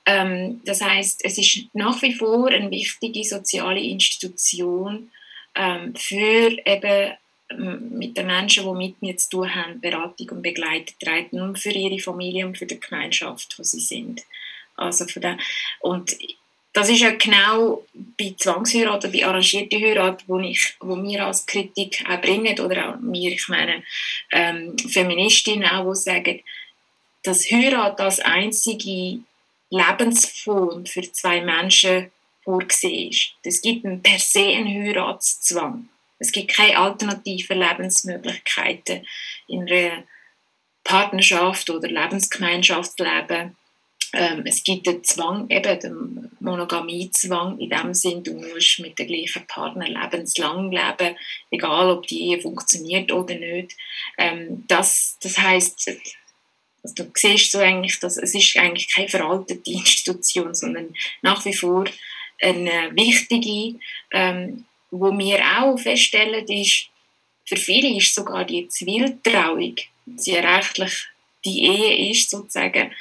Ähm, das heißt, es ist nach wie vor eine wichtige soziale Institution ähm, für eben ähm, mit den Menschen, die mit mir zu tun haben, Beratung und Begleitung treten und für ihre Familie und für die Gemeinschaft, wo sie sind. Also für den, und das ist ja genau bei Zwangsheirat oder bei arrangierter Heirat, wo, ich, wo wir als Kritik auch bringen, oder auch wir, ich meine, ähm, Feministinnen auch, die sagen, dass Heirat als einzige Lebensform für zwei Menschen vorgesehen ist. Es gibt per se einen Heiratszwang. Es gibt keine alternativen Lebensmöglichkeiten in einer Partnerschaft oder Lebensgemeinschaftsleben. Ähm, es gibt den Zwang, eben den Monogamiezwang, in dem Sinn, du musst mit dem gleichen Partner lebenslang leben, egal ob die Ehe funktioniert oder nicht. Ähm, das, das heißt, also du siehst so eigentlich, dass es ist eigentlich keine veraltete Institution, sondern nach wie vor eine wichtige, ähm, wo wir auch feststellen, ist, für viele ist sogar die Ziviltrauung, sie rechtlich die Ehe ist sozusagen,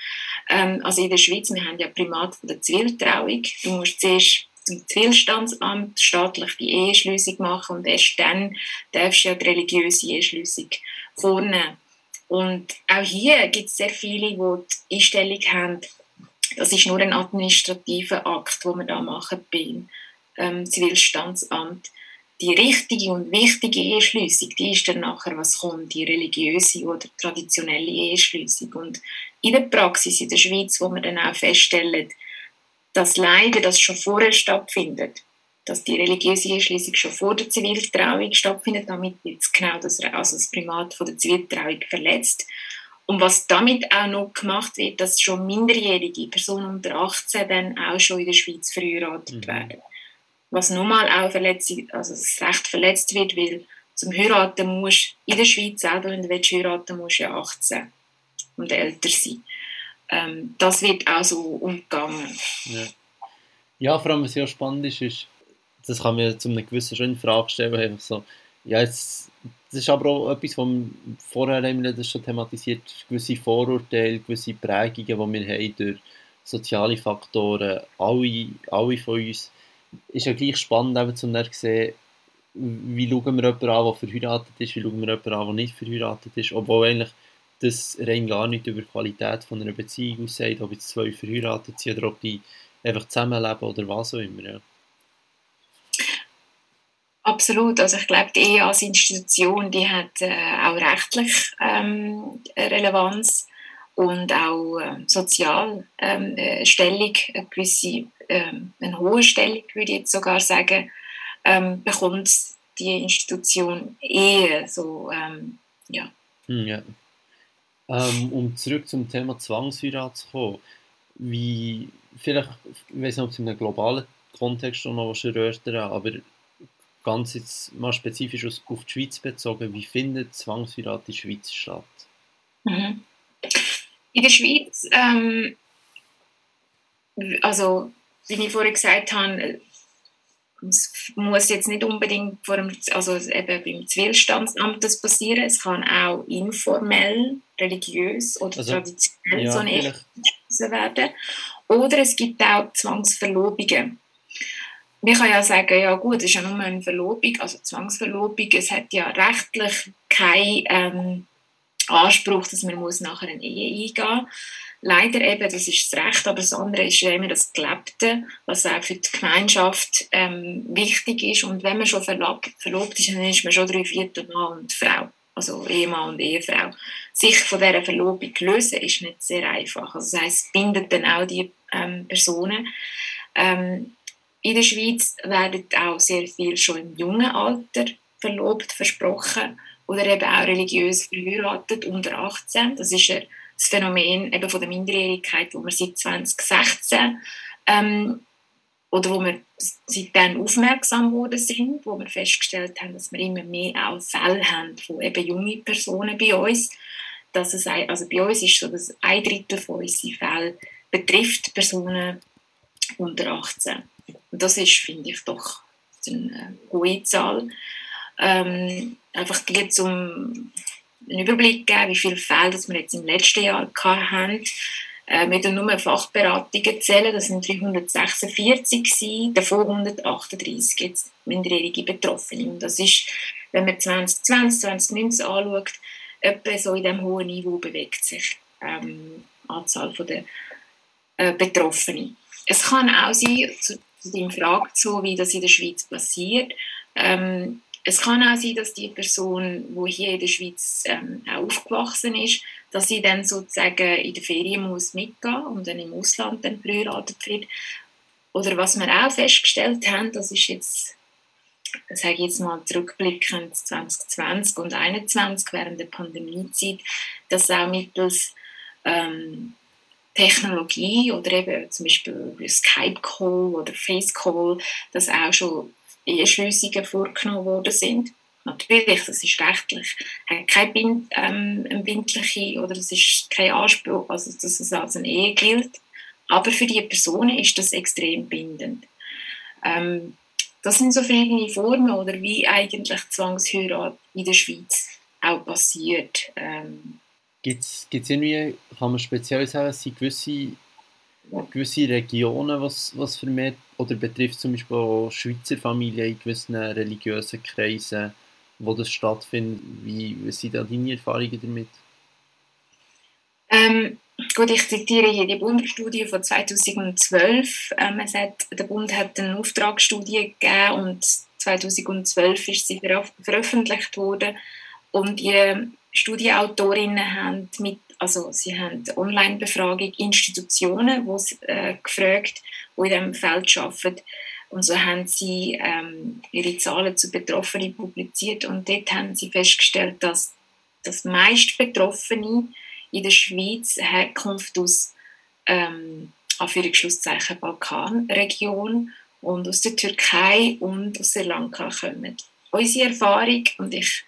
ähm, also in der Schweiz, wir haben ja Primat von der Ziviltrauung, du musst zuerst zum Zivilstandsamt staatlich die Eheschließung machen und erst dann darfst du ja die religiöse Eheschließung vornehmen. Und auch hier gibt es sehr viele, die die Einstellung haben, das ist nur ein administrativer Akt, den wir da machen beim ähm, Zivilstandsamt. Die richtige und wichtige Eheschließung, die ist dann nachher, was kommt, die religiöse oder traditionelle Eheschließung. Und in der Praxis in der Schweiz, wo wir dann auch feststellen, dass leider das schon vorher stattfindet, dass die religiöse Eheschließung schon vor der Ziviltrauung stattfindet, damit jetzt genau das, also das Primat von der Ziviltrauung verletzt. Und was damit auch noch gemacht wird, dass schon minderjährige Personen unter 18 dann auch schon in der Schweiz verheiratet Mhm. werden. Was nochmal auch verletzt, also das Recht verletzt wird, weil zum Heiraten musst in der Schweiz selber, wenn du willst heiraten musst ja 18 und älter sein. ähm, das wird auch so umgegangen. Ja. ja, vor allem was ja spannend ist, ist, das kann man zu einer gewissen schon in Frage stellen, einfach so, ja, jetzt, das ist aber auch etwas, was vorher haben wir das schon thematisiert, gewisse Vorurteile, gewisse Prägungen, die wir haben durch soziale Faktoren, alle, alle von uns, ist ja gleich spannend, eben zu sehen, wie schauen wir jemanden an, der verheiratet ist, wie schauen wir jemanden an, der nicht verheiratet ist, obwohl eigentlich das rein gar nicht über die Qualität von einer Beziehung aussagt, ob jetzt zwei verheiratet sind oder ob die einfach zusammenleben oder was auch immer. Ja. Absolut, also ich glaube, die Ehe als Institution, die hat äh, auch rechtlich ähm, Relevanz und auch äh, sozial ähm, äh, Stellung, eine gewisse, ähm, eine hohe Stellung, würde ich jetzt sogar sagen, ähm, bekommt die Institution Ehe, so, ähm, ja. Hm, ja. Ähm, um zurück zum Thema Zwangsheirat zu kommen, wie, vielleicht, ich weiß nicht, ob es in einem globalen Kontext noch was erörtern, aber ganz jetzt mal spezifisch auf die Schweiz bezogen, wie findet Zwangsheirat in der Schweiz statt? Mhm. In der Schweiz, ähm, also wie ich vorhin gesagt habe, es muss jetzt nicht unbedingt vor dem, also eben beim Zivilstandsamt das passieren, es kann auch informell, religiös oder also, traditionell ja, so eine werden. Oder es gibt auch Zwangsverlobungen man kann ja sagen, ja gut, es ist ja nur eine Verlobung, also Zwangsverlobung, es hat ja rechtlich keinen ähm, Anspruch, dass man muss nachher eine Ehe eingehen muss. Leider eben, das ist das Recht, aber das andere ist ja immer das Gelebte, was auch für die Gemeinschaft ähm, wichtig ist. Und wenn man schon verlobt, verlobt ist, dann ist man schon drei Viertel Mann und Frau, also Ehemann und Ehefrau. Sich von dieser Verlobung lösen ist nicht sehr einfach. Also das es bindet dann auch die ähm, Personen. Ähm, in der Schweiz werden auch sehr viel schon im jungen Alter verlobt, versprochen oder eben auch religiös verheiratet unter 18. Das ist das Phänomen eben von der Minderjährigkeit, wo wir seit 2016 ähm, oder wo wir seitdem aufmerksam geworden sind, wo wir festgestellt haben, dass wir immer mehr auch Fälle haben von eben jungen Personen bei uns. Dass es, also bei uns ist so, dass ein Drittel von unseren Fällen betrifft Personen unter 18. Das ist, finde ich, doch eine hohe Zahl. Ähm, einfach die zum einen Überblick geben, wie viele Fälle wir jetzt im letzten Jahr hatten. Äh, wir können nur Fachberatungen zählen, das sind 346 gewesen, davon 138 jetzt minderjährige Betroffene. Und das ist, wenn man 2020, 2019 anschaut, etwa so in diesem hohen Niveau bewegt sich ähm, die Anzahl der äh, Betroffenen. Es kann auch sein, deiner Frage zu, wie das in der Schweiz passiert, ähm, es kann auch sein, dass die Person, die hier in der Schweiz ähm, aufgewachsen ist, dass sie dann sozusagen in der Ferien muss mitgehen und dann im Ausland dann verheiratet wird. Oder was wir auch festgestellt haben, das ist jetzt, sage ich jetzt mal zurückblickend 2020 und 2021 während der Pandemiezeit, dass auch mittels ähm, Technologie oder eben zum Beispiel Skype-Call oder Face-Call, dass auch schon Eheschliessungen vorgenommen worden sind. Natürlich, das ist rechtlich, hat keine Bind, ähm, bindliche oder es ist kein Anspruch, also dass es als eine Ehe gilt. Aber für die Personen ist das extrem bindend. Ähm, das sind so verschiedene Formen oder wie eigentlich Zwangsheirat in der Schweiz auch passiert. Ähm, Gibt es irgendwie, kann man speziell sagen, es sind gewisse, gewisse Regionen, was, was vermehrt, oder betrifft zum Beispiel auch Schweizer Familien in gewissen religiösen Kreisen, wo das stattfindet? Wie, wie sind da deine Erfahrungen damit? Ähm, gut, ich zitiere hier die Bundesstudie von 2012. Ähm, es hat, der Bund hat eine Auftragsstudie gegeben und 2012 ist sie veröffentlicht worden. Und die Studienautorinnen haben mit, also sie haben Online-Befragung Institutionen, wo sie, äh, gefragt, die in diesem Feld arbeiten. Und so haben sie ähm, ihre Zahlen zu Betroffenen publiziert und dort haben sie festgestellt, dass das meist Betroffene in der Schweiz Herkunft aus ähm, Anführungszeichen Balkanregion und aus der Türkei und aus Sri Lanka kommen. Unsere Erfahrung, und ich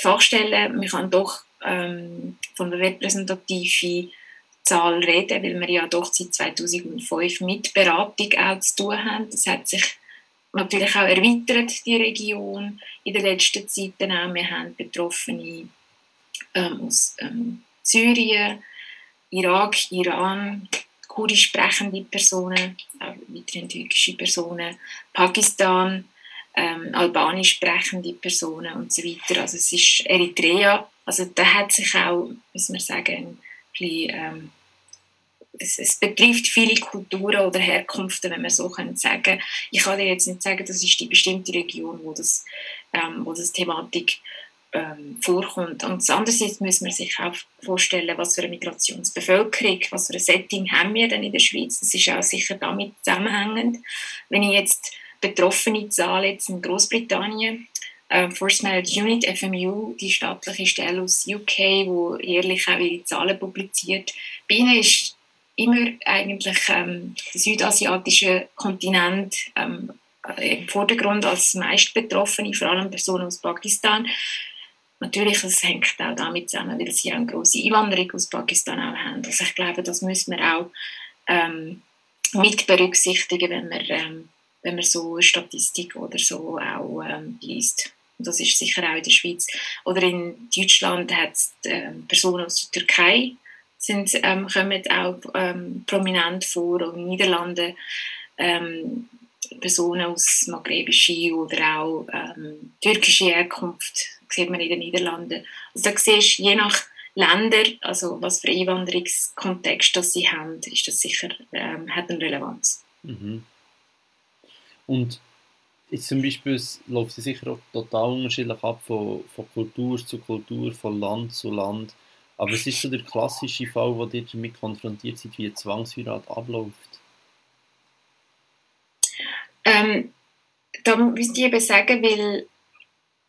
Fachstelle, man kann doch ähm, von der repräsentativen Zahl reden, weil wir ja doch seit 2005 mit Beratung auch zu tun haben. Das hat sich natürlich auch erweitert, die Region in der letzten Zeit. Auch. Wir haben Betroffene ähm, aus ähm, Syrien, Irak, Iran, kurdisch sprechende Personen, auch weiterhin türkische Personen, Pakistan, ähm, albanisch sprechende Personen und so weiter. Also es ist Eritrea. Also da hat sich auch, muss man sagen, ein bisschen, ähm, es, es, betrifft viele Kulturen oder Herkünfte, wenn man so können sagen. Ich kann dir jetzt nicht sagen, das ist die bestimmte Region, wo das, ähm, wo das Thematik ähm, vorkommt. Und andererseits muss man sich auch vorstellen, was für eine Migrationsbevölkerung, was für ein Setting haben wir denn in der Schweiz. Das ist auch sicher damit zusammenhängend. Wenn ich jetzt betroffene Zahl jetzt in Großbritannien, äh, First Marriage Unit, FMU, die staatliche Stelle aus UK, wo jährlich auch ihre Zahlen publiziert. Bei ihnen ist immer eigentlich ähm, der südasiatische Kontinent ähm, im Vordergrund als meist Betroffene, vor allem Personen aus Pakistan. Natürlich, das hängt auch damit zusammen, weil sie auch eine grosse Einwanderung aus Pakistan auch haben. Also ich glaube, das müssen wir auch ähm, mit berücksichtigen, wenn wir, ähm, wenn man so eine Statistik oder so auch ähm, liest. Und das ist sicher auch in der Schweiz. Oder in Deutschland hat es ähm, Personen aus der Türkei, sind, ähm, kommen auch ähm, prominent vor, und in den Niederlanden ähm, Personen aus maghrebischer oder auch ähm, türkischer Herkunft sieht man in den Niederlanden. Also da siehst je nach Länder, also was für Einwanderungskontext das sie haben, ist das sicher, ähm, hat eine Relevanz. Mhm. Und jetzt zum Beispiel läuft es sicher auch total unterschiedlich ab von, von Kultur zu Kultur, von Land zu Land. Aber es ist so der klassische Fall, wo ihr damit konfrontiert seid, wie eine Zwangsheirat abläuft. Ähm, da müsste ich eben sagen, weil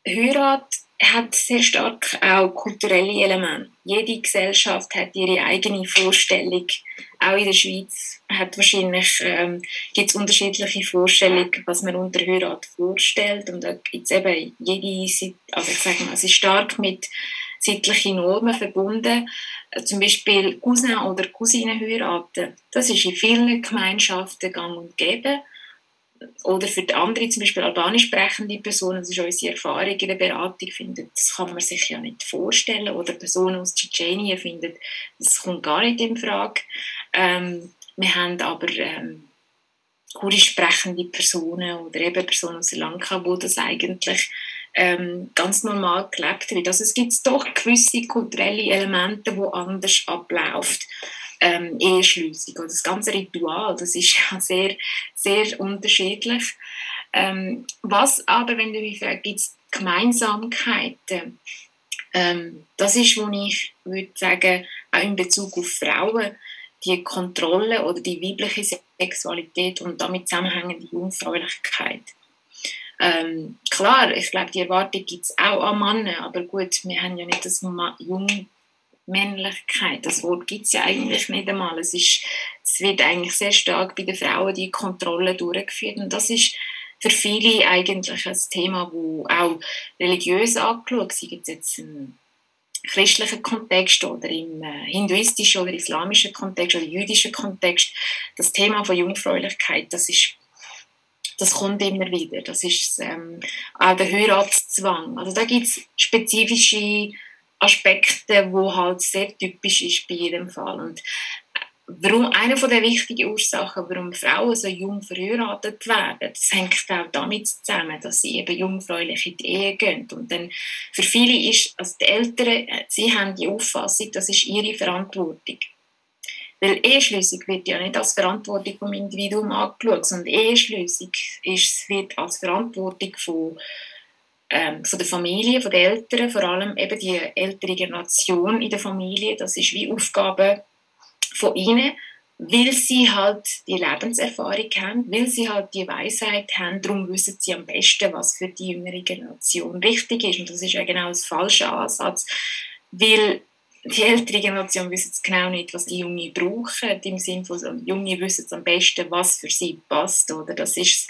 Heirat hat sehr stark auch kulturelle Elemente. Jede Gesellschaft hat ihre eigene Vorstellung. Auch in der Schweiz hat wahrscheinlich ähm, gibt es unterschiedliche Vorstellungen, was man unter Heirat vorstellt. Und da gibt es eben jede, also ich sage mal, es ist stark mit sittlichen Normen verbunden. Zum Beispiel Cousin oder Cousinen heiraten. Das ist in vielen Gemeinschaften gang und gäbe oder für die andere, zum Beispiel albanisch sprechende Personen, das ist unsere Erfahrung in der Beratung, findet, das kann man sich ja nicht vorstellen. Oder Personen aus Tschetschenien finden, das kommt gar nicht in Frage. Ähm, wir haben aber ähm, kurdisch sprechende Personen oder eben Personen aus Sri Lanka, wo das eigentlich ähm, ganz normal gelebt wird. Also es gibt doch gewisse kulturelle Elemente, wo anders abläuft ähm, Eheschliessung oder das ganze Ritual, das ist *laughs* ja sehr, sehr unterschiedlich. Ähm, was aber, wenn du mich fragst, gibt es Gemeinsamkeiten? Ähm, das ist, wo ich würde sagen, auch in Bezug auf Frauen, die Kontrolle oder die weibliche Sexualität und damit zusammenhängende Jungfräulichkeit. Ähm, klar, ich glaube, die Erwartung gibt es auch an Männer, aber gut, wir haben ja nicht das Jung Männlichkeit. Das Wort gibt es ja eigentlich nicht einmal. Es, ist, es wird eigentlich sehr stark bei den Frauen die Kontrolle durchgeführt. Und das ist für viele eigentlich ein Thema, wo auch religiös angeschaut sei jetzt im christlichen Kontext oder im äh, hinduistischen oder islamischen Kontext oder jüdischen Kontext. Das Thema von Jungfräulichkeit, das ist das kommt immer wieder. Das ist ähm, auch der Heiratszwang. Also da gibt es spezifische Aspekte, wo halt sehr typisch ist bei jedem Fall. Und warum, eine von der wichtigen Ursachen, warum Frauen so jung verheiratet werden, das hängt auch damit zusammen, dass sie eben jungfräulich in die Ehe gehen. Und dann für viele ist, also die Eltern, sie haben die Auffassung, das ist ihre Verantwortung. Weil Eheschließung wird ja nicht als Verantwortung vom Individuum angeschaut, sondern Eheschließung wird als Verantwortung von ähm, von der Familie, von den Eltern, vor allem eben die ältere Generation in der Familie, das ist wie Aufgabe von ihnen, weil sie halt die Lebenserfahrung haben, weil sie halt die Weisheit haben, darum wissen sie am besten, was für die jüngere Generation richtig ist. Und das ist ja genau das falsche Ansatz, weil die ältere Generation wissen genau nicht, was die Junge brauchen, im Sinne von, die Junge wissen am besten, was für sie passt, oder? Das ist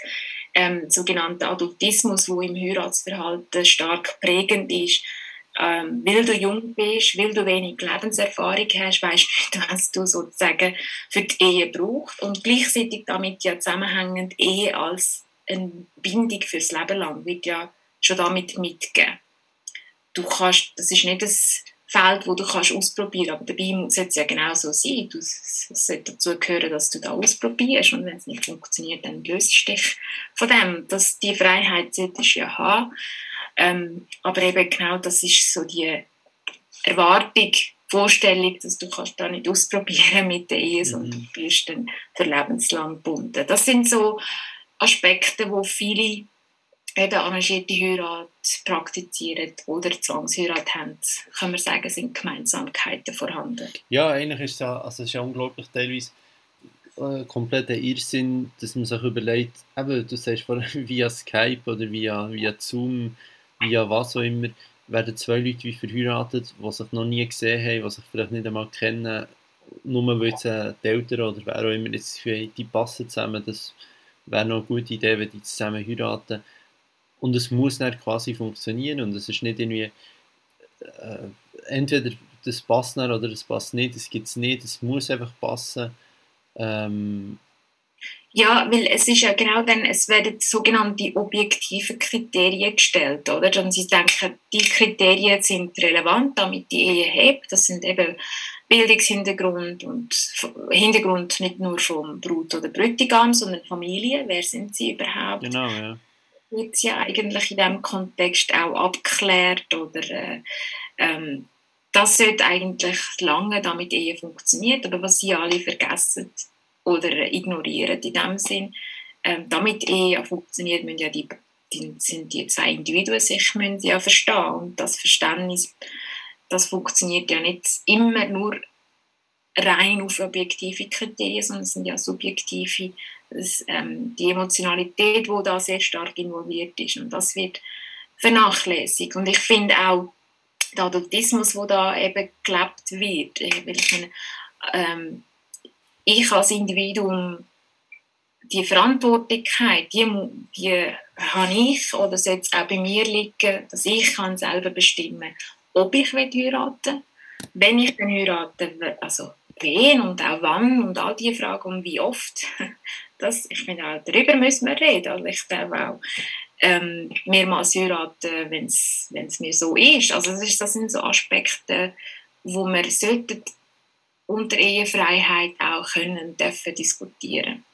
ähm, sogenannte Adultismus, wo im Heiratsverhalten stark prägend ist. ähm, weil du jung bist, weil du wenig Lebenserfahrung hast, weißt du, *laughs* was du sozusagen für die Ehe brauchst und gleichzeitig damit ja zusammenhängend Ehe als eine Bindung fürs Leben lang wird ja schon damit mitgegeben. Du kannst, das ist nicht das Feld, wo du kannst ausprobieren, aber dabei sollte es ja genau so sein. Du, es sollte dazu gehören, dass du da ausprobierst und wenn es nicht funktioniert, dann löst du dich von dem. Das, die Freiheit solltest du ja haben. Ähm, aber eben genau das ist so die Erwartung, Vorstellung, dass du kannst da nicht ausprobieren mit der Ehe, mhm. sondern du bist dann für lebenslang gebunden. Das sind so Aspekte, wo viele eben arrangierte Heirat praktizieren oder Zwangsheirat haben, kann man sagen, sind Gemeinsamkeiten vorhanden. Ja, eigentlich ist es ja, also es ist ja unglaublich teilweise äh, kompletter Irrsinn, dass man sich überlegt, eben, du sagst vorhin *laughs* via Skype oder via, via Zoom, via was auch immer, werden zwei Leute wie verheiratet, die sich noch nie gesehen haben, die sich vielleicht nicht einmal kennen, nur weil sie die Eltern oder wer auch immer jetzt die passen zusammen, das wäre noch eine gute Idee, wenn die zusammen heiraten und es muss dann quasi funktionieren und es ist nicht irgendwie äh, entweder das passt nicht oder das passt nicht, das gibt es nicht, es muss einfach passen. Ähm, ja, weil es ist ja genau dann, es werden sogenannte objektive Kriterien gestellt, oder? Und sie denken, die Kriterien sind relevant, damit die Ehe hebt. Das sind eben Bildungshintergrund und Hintergrund nicht nur vom Brut oder Bräutigam, sondern Familie. Wer sind sie überhaupt? Genau, ja wird ja eigentlich in diesem Kontext auch abgeklärt oder äh, ähm, das sollte eigentlich lange damit Ehe funktioniert, aber was sie alle vergessen oder ignorieren in dem Sinn, ähm, damit Ehe funktioniert, müssen ja die, die, sind die zwei Individuen sich müssen ja verstehen und das Verständnis, das funktioniert ja nicht immer nur rein auf objektive Kriterien, sondern es sind ja subjektive das, ähm, die Emotionalität, die da sehr stark involviert ist. Und das wird vernachlässigt. Und ich finde auch, der Adultismus, der da eben gelebt wird, äh, ich, meine, ähm, ich als Individuum die Verantwortlichkeit, die, die habe ich oder sollte es auch bei mir liegen, dass ich kann selber bestimmen ob ich heiraten will, wenn ich dann heiraten will, also wen und auch wann und all diese Fragen und wie oft, *laughs* das, ich finde auch, darüber müssen wir reden. Also ich glaube auch, ähm, mehrmals heiraten, wenn es mir so ist. Also das, ist, das sind so Aspekte, wo wir sollten unter Ehefreiheit auch können, dürfen diskutieren.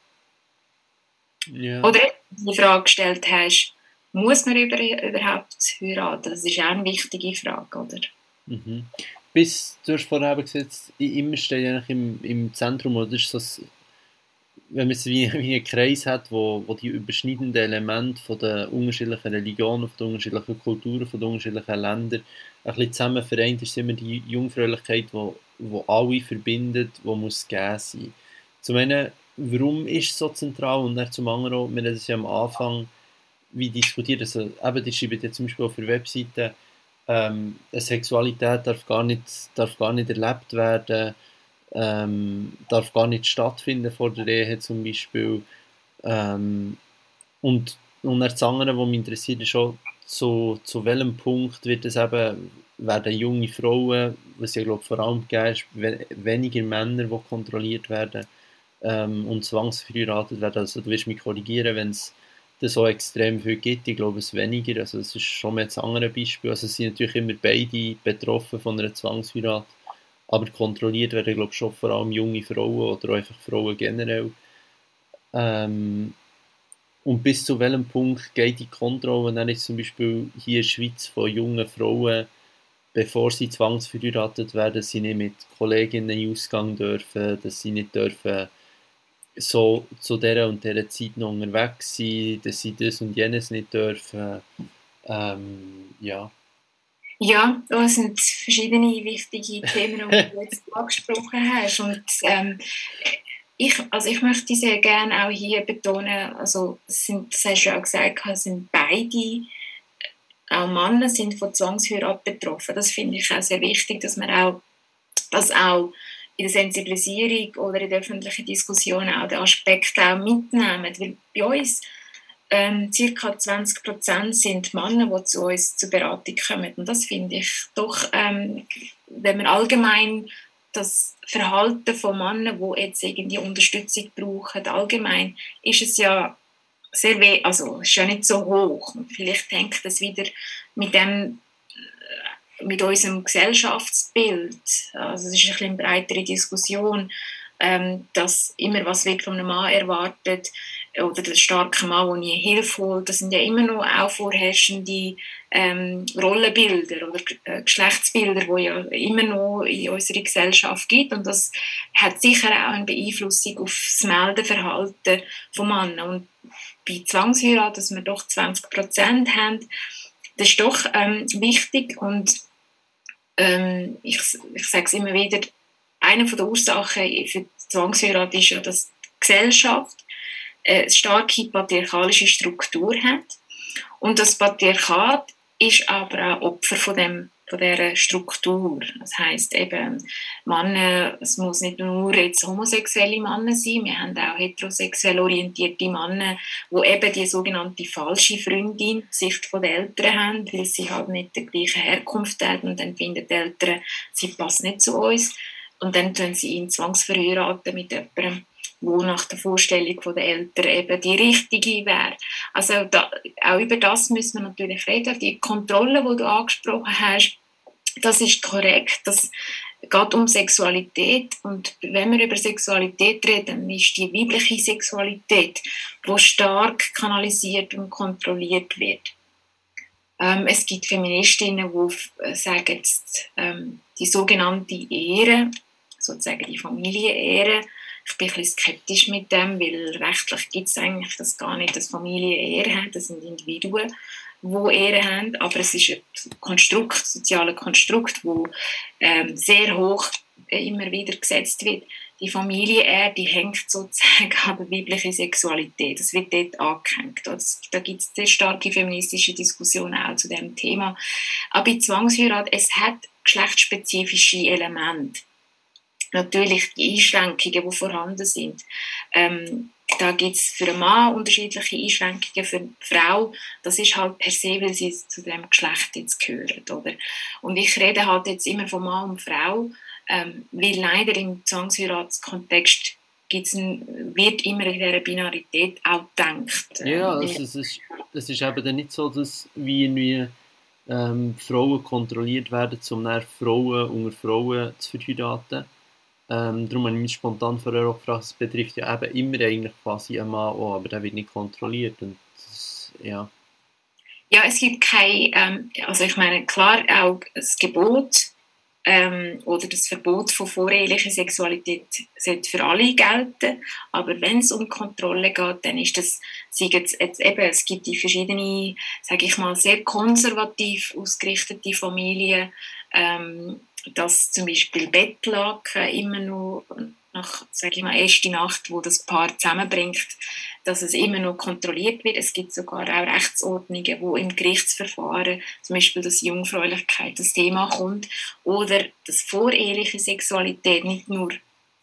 Ja. Oder die Frage gestellt hast, muss man über, überhaupt heiraten? Das ist auch eine wichtige Frage, oder? Mhm. Bis, du hast vorher gesagt, immer steht eigentlich im, im Zentrum, oder? Ist das wenn man es wie, *laughs* wie einen Kreis hat, wo, wo die überschneidenden Elemente von den unterschiedlichen Religionen, von den unterschiedlichen Kulturen, von den unterschiedlichen Ländern ein bisschen zusammen vereint, ist immer die Jungfräulichkeit, die wo alle verbindet, die muss gegeben sein. Zum einen, warum ist es so zentral? Und dann zum anderen wir haben das ja am Anfang wie diskutiert, also eben, die schreiben ja zum Beispiel auf der Webseite, ähm, Sexualität darf gar, nicht, darf gar nicht erlebt werden, ähm, darf gar nicht stattfinden vor der Ehe zum Beispiel. Ähm, und, und das andere, was mich interessiert, ist auch, zu, zu welchem Punkt wird es eben, werden junge Frauen, was ja glaube vor allem gibt, weniger Männer, die kontrolliert werden ähm, und zwangsverheiratet werden. Also du wirst mich korrigieren, wenn es das so extrem viel gibt. Ich glaube es weniger. Also es ist schon mal ein anderes Beispiel. Also es sind natürlich immer beide betroffen von einer Zwangsheirat aber kontrolliert werden, glaube ich, schon vor allem junge Frauen oder einfach Frauen generell. Ähm, und bis zu welchem Punkt geht die Kontrolle dann jetzt zum Beispiel hier in der Schweiz von jungen Frauen, bevor sie zwangsverheiratet werden, dass sie nicht mit Kolleginnen Ausgang dürfen, dass sie nicht dürfen so zu dieser und dieser Zeit noch unterwegs sein, dass sie das und jenes nicht dürfen. Ähm, ja. Ja, das sind verschiedene wichtige Themen, die du jetzt *laughs* angesprochen hast. Und ähm, ich, also ich möchte sehr gerne auch hier betonen, also sind, das hast du ja auch gesagt, sind beide, auch Männer sind von Zwangsheirat betroffen. Das finde ich auch sehr wichtig, dass man auch, dass auch in der Sensibilisierung oder in der öffentlichen Diskussion auch den Aspekt auch mitnehmen. Weil bei uns ähm, circa 20 Prozent sind Männer, die zu uns zur Beratung kommen. Und das finde ich doch, ähm, wenn man allgemein das Verhalten von Männern, die jetzt irgendwie Unterstützung brauchen, allgemein ist es ja sehr weh, also ist ja nicht so hoch. Und vielleicht hängt das wieder mit dem mit unserem Gesellschaftsbild. Also es ist eine bisschen breitere Diskussion, ähm, dass immer was wird von einem Mann erwartet oder der starke Mann, der nie Hilfe holt. Das sind ja immer noch auch vorherrschende ähm, Rollenbilder oder äh, Geschlechtsbilder, die ja immer noch in unserer Gesellschaft gibt. Und das hat sicher auch eine Beeinflussung auf das Meldeverhalten von Männern. Und bei Zwangsheirat, dass wir doch 20 Prozent haben, das ist doch ähm, wichtig. Und ähm, ich, ich sage es immer wieder, eine der Ursachen für Zwangsheirat ist ja, dass die Gesellschaft eine starke patriarchalische Struktur hat. Und das Patriarchat ist aber auch Opfer von, dem, von dieser Struktur. Das heißt eben, Männer, es muss nicht nur jetzt homosexuelle Männer sein, wir haben auch heterosexuell orientierte Männer, die eben die sogenannte falsche Freundin Sicht von den Eltern haben, weil sie halt nicht die gleiche Herkunft haben und dann finden die Eltern, sie passt nicht zu uns und dann tun sie ihn zwangsverheiraten mit jemandem, wo nach der Vorstellung der Eltern eben die richtige wäre. Also da, auch über das müssen wir natürlich reden. Die Kontrolle, die du angesprochen hast, das ist korrekt. Das geht um Sexualität und wenn wir über Sexualität reden, dann ist die weibliche Sexualität, wo stark kanalisiert und kontrolliert wird. Ähm, es gibt Feministinnen, die sagen, ähm, die sogenannte Ehre, sozusagen die Familienehre, ich bin ein bisschen skeptisch mit dem, weil rechtlich gibt es eigentlich das gar nicht, dass Familien Ehe haben, das sind Individuen, die Ehe haben, aber es ist ein Konstrukt, ein soziales Konstrukt, das ähm, sehr hoch äh, immer wieder gesetzt wird. Die Familie die hängt sozusagen *laughs* an der weiblichen Sexualität. Das wird dort angehängt. Das, da gibt es sehr starke feministische Diskussionen auch zu dem Thema. Aber bei Zwangsheirat, es hat geschlechtsspezifische Elemente natürlich die Einschränkungen, die vorhanden sind. Ähm, da gibt es für einen Mann unterschiedliche Einschränkungen, für eine Frau, das ist halt per se, weil sie zu dem Geschlecht jetzt gehören, oder? Und ich rede halt jetzt immer von Mann und Frau, ähm, weil leider im Zwangsheiratskontext gibt's ein, wird immer in dieser Binarität auch gedacht. Ja, also es, ist, es ist eben dann nicht so, dass wie irgendwie ähm, Frauen kontrolliert werden, um dann Frauen unter Frauen zu verheiraten ähm, darum habe ich mich spontan vorher auch gefragt, es betrifft ja eben immer eigentlich quasi einen Mann auch, aber der wird nicht kontrolliert und das, ja. Ja, es gibt kein, ähm, also ich meine, klar, auch das Gebot ähm, oder das Verbot von vorehelicher Sexualität sollte für alle gelten, aber wenn es um Kontrolle geht, dann ist das, jetzt, jetzt eben, es gibt die verschiedenen, sage ich mal, sehr konservativ ausgerichtete Familien, ähm, dass zum Beispiel Bettlaken immer noch nach, sage ich mal, erste Nacht, wo das Paar zusammenbringt, dass es immer noch kontrolliert wird. Es gibt sogar auch Rechtsordnungen, wo im Gerichtsverfahren zum Beispiel das Jungfräulichkeit das Thema kommt oder dass voreheliche Sexualität nicht nur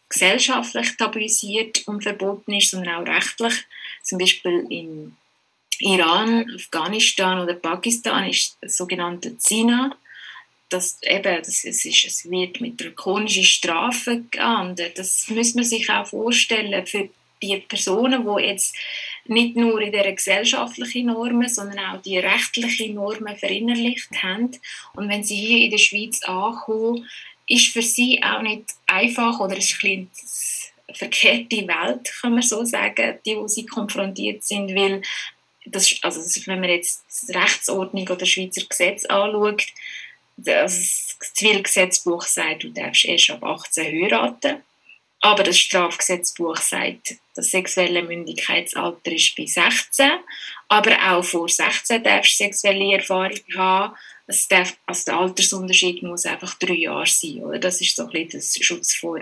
gesellschaftlich tabuisiert und verboten ist, sondern auch rechtlich. Zum Beispiel in Iran, Afghanistan oder Pakistan ist das sogenannte Zina dass eben, das, es, ist, es wird mit drakonischen Strafen geahndet. Das muss man sich auch vorstellen für die Personen, die jetzt nicht nur in der gesellschaftlichen Normen, sondern auch die rechtlichen Normen verinnerlicht haben. Und wenn sie hier in der Schweiz ankommen, ist für sie auch nicht einfach oder es ist ein eine verkehrte Welt, kann man so sagen, die, wo sie konfrontiert sind, weil das, also wenn man jetzt die Rechtsordnung oder Schweizer Gesetz anschaut, das Zivilgesetzbuch sagt, du darfst erst ab 18 heiraten. Aber das Strafgesetzbuch sagt, das sexuelle Mündigkeitsalter ist bei 16. Aber auch vor 16 darfst du sexuelle Erfahrung haben. Darf, also der Altersunterschied muss einfach drei Jahre sein. Oder? Das ist so ein bisschen das Schutz vor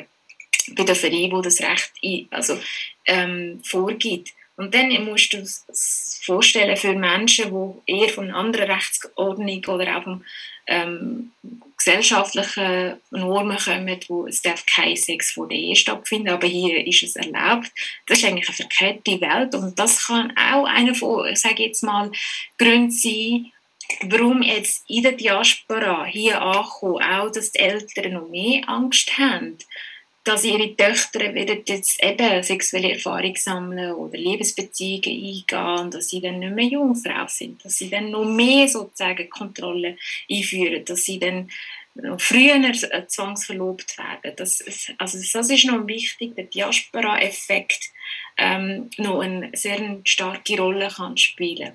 bei der Verein, wo das Recht ein, also, ähm, vorgibt. Und dann musst du es vorstellen für Menschen, die eher von einer anderen Rechtsordnung oder auch von ähm, gesellschaftlichen Normen kommen, wo es darf kein Sex vor der Ehe stattfinden, aber hier ist es erlaubt. Das ist eigentlich eine verkehrte Welt. Und das kann auch einer von, ich sage jetzt mal, Gründen sein, warum jetzt in der Diaspora hier ankommen, auch dass die Eltern noch mehr Angst haben dass ihre Töchter werden jetzt eben sexuelle Erfahrungen sammeln oder Liebesbeziehungen eingehen und dass sie dann nicht mehr Jungfrau sind, dass sie dann noch mehr sozusagen Kontrolle einführen, dass sie dann noch früher zwangsverlobt werden. Das, also das ist noch wichtig, der Diaspora-Effekt ähm, noch eine sehr starke Rolle kann spielen.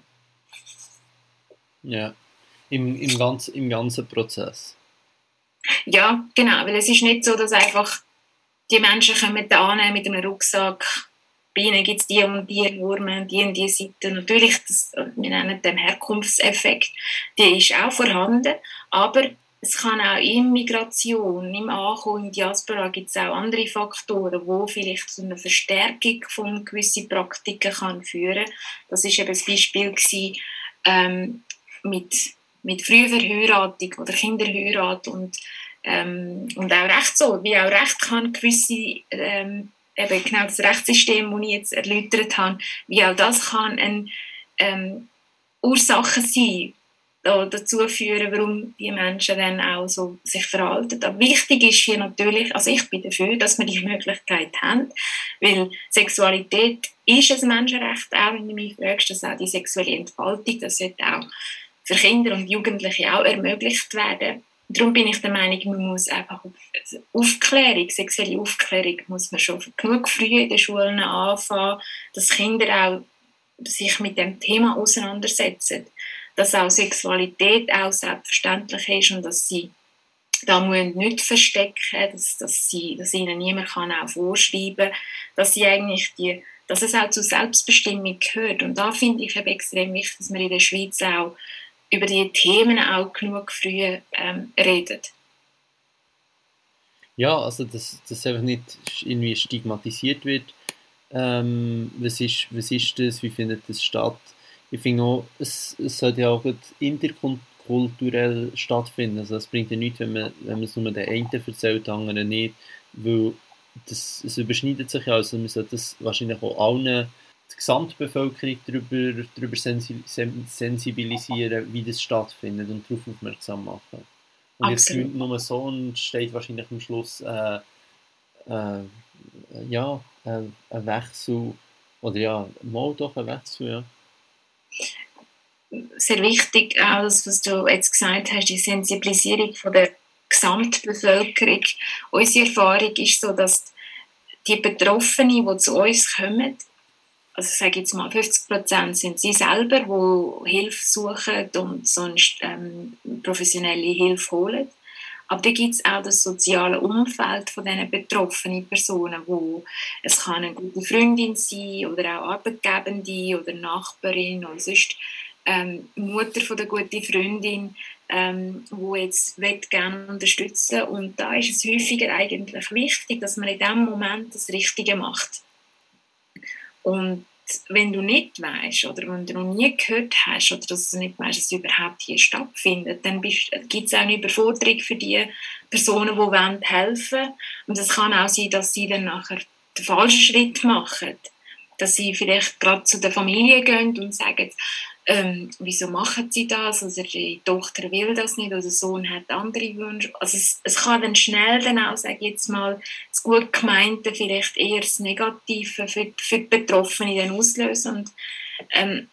Ja, im, im, ganz, im ganzen Prozess. Ja, genau, weil es ist nicht so, dass einfach die Menschen kommen da mit einem Rucksack. Bei ihnen gibt es die und die Normen, die und die Seiten. Natürlich, das, wir nennen den Herkunftseffekt, die ist auch vorhanden, aber es kann auch in Migration, im Ankommen, in Diaspora gibt es auch andere Faktoren, wo vielleicht zu einer Verstärkung von gewissen Praktiken kann führen. Das ist eben das Beispiel gewesen, ähm, mit mit früher oder Kinderheirat und ähm, und auch Recht so, wie auch Recht kann gewisse, ähm, eben genau das Rechtssystem, das ich jetzt erläutert habe, wie auch das kann eine ähm, Ursache sein, dazu führen, warum die Menschen dann auch so sich verhalten. Aber wichtig ist hier natürlich, also ich bin dafür, dass wir die Möglichkeit haben, weil Sexualität ist ein Menschenrecht, auch wenn du mich fragst, dass auch die sexuelle Entfaltung, das sollte auch für Kinder und Jugendliche auch ermöglicht werden. Darum bin ich der Meinung, man muss einfach Aufklärung, sexuelle Aufklärung, muss man schon genug früh in den Schulen anfangen, dass Kinder auch sich mit dem Thema auseinandersetzen, dass auch Sexualität auch selbstverständlich ist und dass sie da müssen nicht verstecken, dass, dass, sie, dass ihnen niemand kann auch vorschreiben, dass sie eigentlich die, dass es auch zur Selbstbestimmung gehört. Und da finde ich eben extrem wichtig, dass wir in der Schweiz auch über die Themen auch genug früh ähm, redet. Ja, also dass das einfach nicht irgendwie stigmatisiert wird. Ähm, was, ist, was ist das? Wie findet das statt? Ich finde auch, es, es sollte ja auch interkulturell stattfinden. Also es bringt ja nichts, wenn man, wenn man es nur den einen erzählt, den anderen nicht. Weil das, es überschneidet sich ja. Also man sollte das wahrscheinlich auch allen die Gesamtbevölkerung darüber, darüber sensibilisieren, wie das stattfindet und darauf aufmerksam machen. Und Absolut. jetzt nur so entsteht wahrscheinlich am Schluss äh, äh, ja, äh, ein Wechsel, oder ja, mal doch ein Wechsel, ja. Sehr wichtig, auch das, was du jetzt gesagt hast, die Sensibilisierung von der Gesamtbevölkerung. Unsere Erfahrung ist so, dass die Betroffenen, die zu uns kommen, also sage jetzt mal 50 Prozent sind sie selber, die Hilfe suchen und sonst ähm, professionelle Hilfe holen. Aber da gibt es auch das soziale Umfeld von diesen betroffenen Personen, wo es kann eine gute Freundin sein oder auch Arbeitgebende oder Nachbarin oder sonst ähm, Mutter von der guten Freundin, ähm, wo jetzt gerne unterstützen und da ist es häufiger eigentlich wichtig, dass man in dem Moment das Richtige macht. Und wenn du nicht weißt oder wenn du noch nie gehört hast oder dass du nicht weißt, dass es überhaupt hier stattfindet, dann gibt es auch eine Überforderung für die Personen, die wollen helfen Und es kann auch sein, dass sie dann nachher den falschen Schritt machen. Dass sie vielleicht gerade zu der Familie gehen und sagen, ähm, wieso machen sie das? Oder die Tochter will das nicht oder der Sohn hat andere Wünsche. Also es, es kann dann schnell dann auch, sage ich jetzt mal, das gut gemeinte vielleicht eher das Negative für, für die Betroffenen dann auslösen. Und ähm,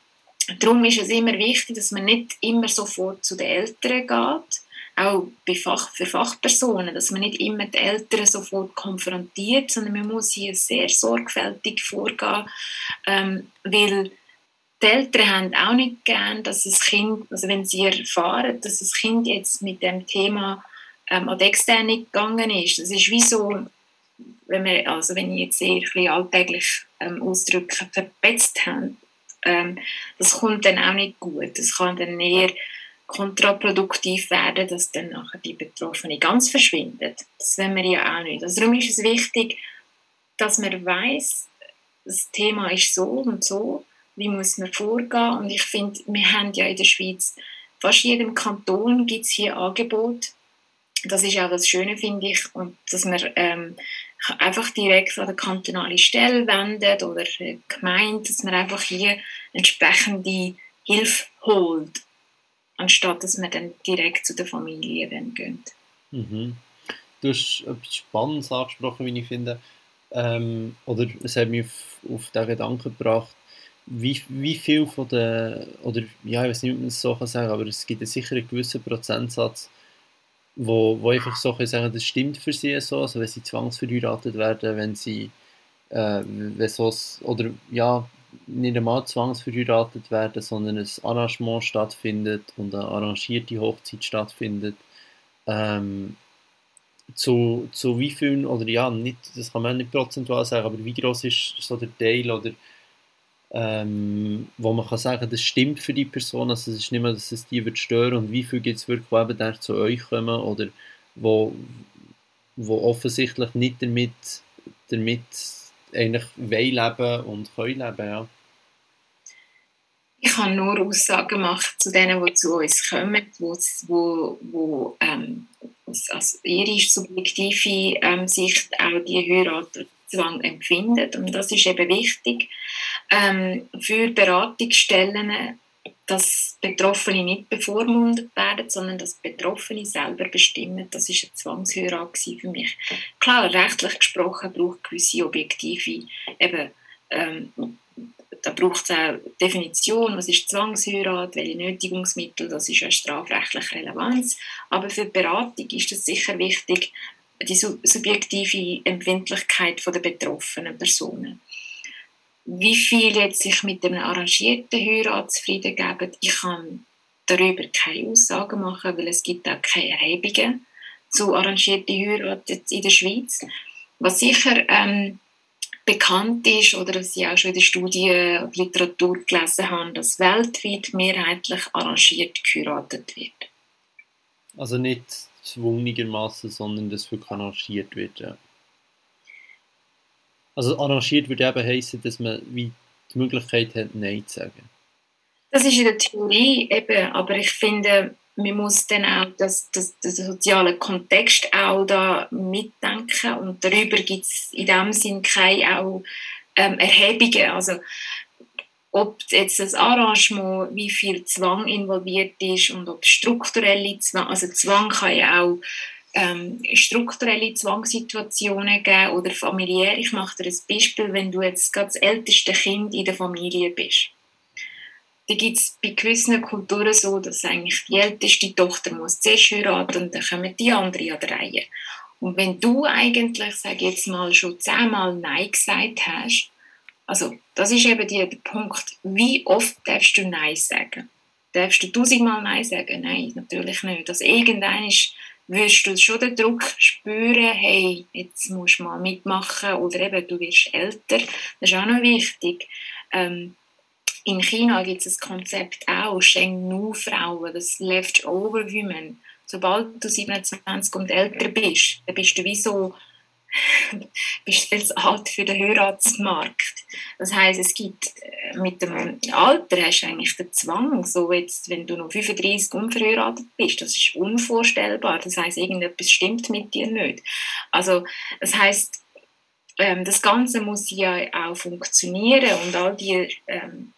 darum ist es immer wichtig, dass man nicht immer sofort zu den Eltern geht, auch Fach, für Fachpersonen, dass man nicht immer die Eltern sofort konfrontiert, sondern man muss hier sehr sorgfältig vorgehen, ähm, weil die Eltern haben auch nicht gern, dass das Kind, also wenn sie erfahren, dass das Kind jetzt mit dem Thema ähm, an die Externe gegangen ist, das ist wie so, wenn wir, also wenn ich jetzt sehr ein alltäglich ähm, ausdrücke, verpetzt haben, ähm, das kommt dann auch nicht gut. Das kann dann eher kontraproduktiv werden, dass dann nachher die Betroffene ganz verschwindet. Das wollen wir ja auch nicht. Also darum ist es wichtig, dass man weiß, das Thema ist so und so, wie muss man vorgehen? Und ich finde, wir haben ja in der Schweiz, fast jedem Kanton gibt es hier Angebote. Das ist auch das Schöne, finde ich, und dass man ähm, einfach direkt an die kantonale Stelle wendet oder gemeint, dass man einfach hier entsprechende Hilfe holt, anstatt dass man dann direkt zu der Familie dann geht. Mhm. Du hast etwas Spannendes angesprochen, wie ich finde, ähm, oder es hat mich auf, auf den Gedanken gebracht, wie, wie viel von den, oder ja, ich weiß nicht, ob man es so kann sagen, aber es gibt sicher einen gewissen Prozentsatz, wo, wo einfach so können sagen, das stimmt für sie so, also wenn sie zwangsverheiratet werden, wenn sie, äh, wenn so, oder ja, nicht einmal zwangsverheiratet werden, sondern ein Arrangement stattfindet und eine arrangierte Hochzeit stattfindet, ähm, zu, zu wie vielen, oder ja, nicht, das kann man nicht prozentual sagen, aber wie groß ist so der Teil oder ähm, wo man kann sagen, das stimmt für die Person, also es ist nicht mehr, dass es die wird stören und wie viel gibt es wirklich, die eben da zu euch kommen oder wo, wo offensichtlich nicht damit, damit eigentlich wollen leben und können leben, ja. Ich habe nur Aussagen gemacht zu denen, die zu uns kommen, wo, wo, wo ähm, aus ihrer subjektive ähm, Sicht auch die Heiratszwang empfindet. Und das ist eben wichtig ähm, für Beratungsstellen, dass Betroffene nicht bevormundet werden, sondern dass Betroffene selber bestimmen. Das ist eine Zwangsheirat für mich. Klar, rechtlich gesprochen braucht gewisse objektive eben, ähm, da braucht es auch Definition, was ist Zwangsheirat, welche Nötigungsmittel, das ist eine strafrechtliche Relevanz. Aber für die Beratung ist es sicher wichtig, die subjektive Empfindlichkeit der betroffenen Personen. Wie viel jetzt sich mit einem arrangierten Heirat zufrieden geben, ich kann darüber keine Aussagen machen, weil es gibt auch keine Erhebungen zu arrangierten Heiraten in der Schweiz. Was sicher ähm, bekannt ist oder dass ich auch schon in der Studie und Literatur gelesen habe, dass weltweit mehrheitlich arrangiert geheiratet wird. Also nicht zwungenermaßen, sondern dass wirklich arrangiert wird, ja. Also arrangiert würde eben heißen, dass man wie die Möglichkeit hat, Nein zu sagen. Das ist in der Theorie eben, aber ich finde, man muss dann auch das, das, den sozialen Kontext auch da mitdenken und darüber gibt es in dem Sinn keine auch ähm, Erhebungen. Also ob jetzt das Arrangement, wie viel Zwang involviert ist und ob strukturelle Zwang, also Zwang kann ja auch ähm, strukturelle Zwangssituationen geben oder familiär. Ich mache dir ein Beispiel, wenn du jetzt das älteste Kind in der Familie bist da gibt es bei gewissen Kulturen so, dass eigentlich die älteste Tochter muss zuerst heiraten und dann kommen die anderen an der Reihe. Und wenn du eigentlich, sag jetzt mal, schon zehnmal Nein gesagt hast, also das ist eben die, der Punkt, wie oft darfst du Nein sagen? Darfst du tausendmal Nein sagen? Nein, natürlich nicht. Also irgendwann ist, wirst du schon den Druck spüren, hey, jetzt musst du mal mitmachen oder eben, du wirst älter. Das ist auch noch wichtig. Ähm, in China gibt es das Konzept auch, Shengnu-Frauen, das Leftover Women. Sobald du 27 und älter bist, dann bist du wie so bist viel zu alt für den Heiratsmarkt. Das heißt, es gibt äh, mit dem Alter hast du eigentlich den Zwang, so jetzt, wenn du noch 35 unverheiratet bist, das ist unvorstellbar. Das heißt, irgendetwas stimmt mit dir nicht. Also, das heißt, ähm, das Ganze muss ja auch funktionieren und all die ähm,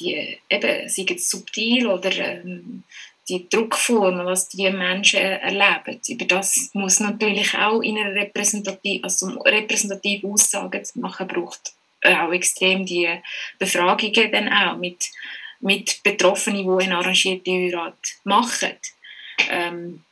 die, eben, sei es subtil oder ähm, die Druckformen, was die Menschen erleben. Über das muss natürlich auch in einer repräsentativ, also repräsentative Aussagen zu machen, braucht auch extrem die Befragungen dann auch mit, mit Betroffenen, die eine arrangierte Heirat machen. Ähm,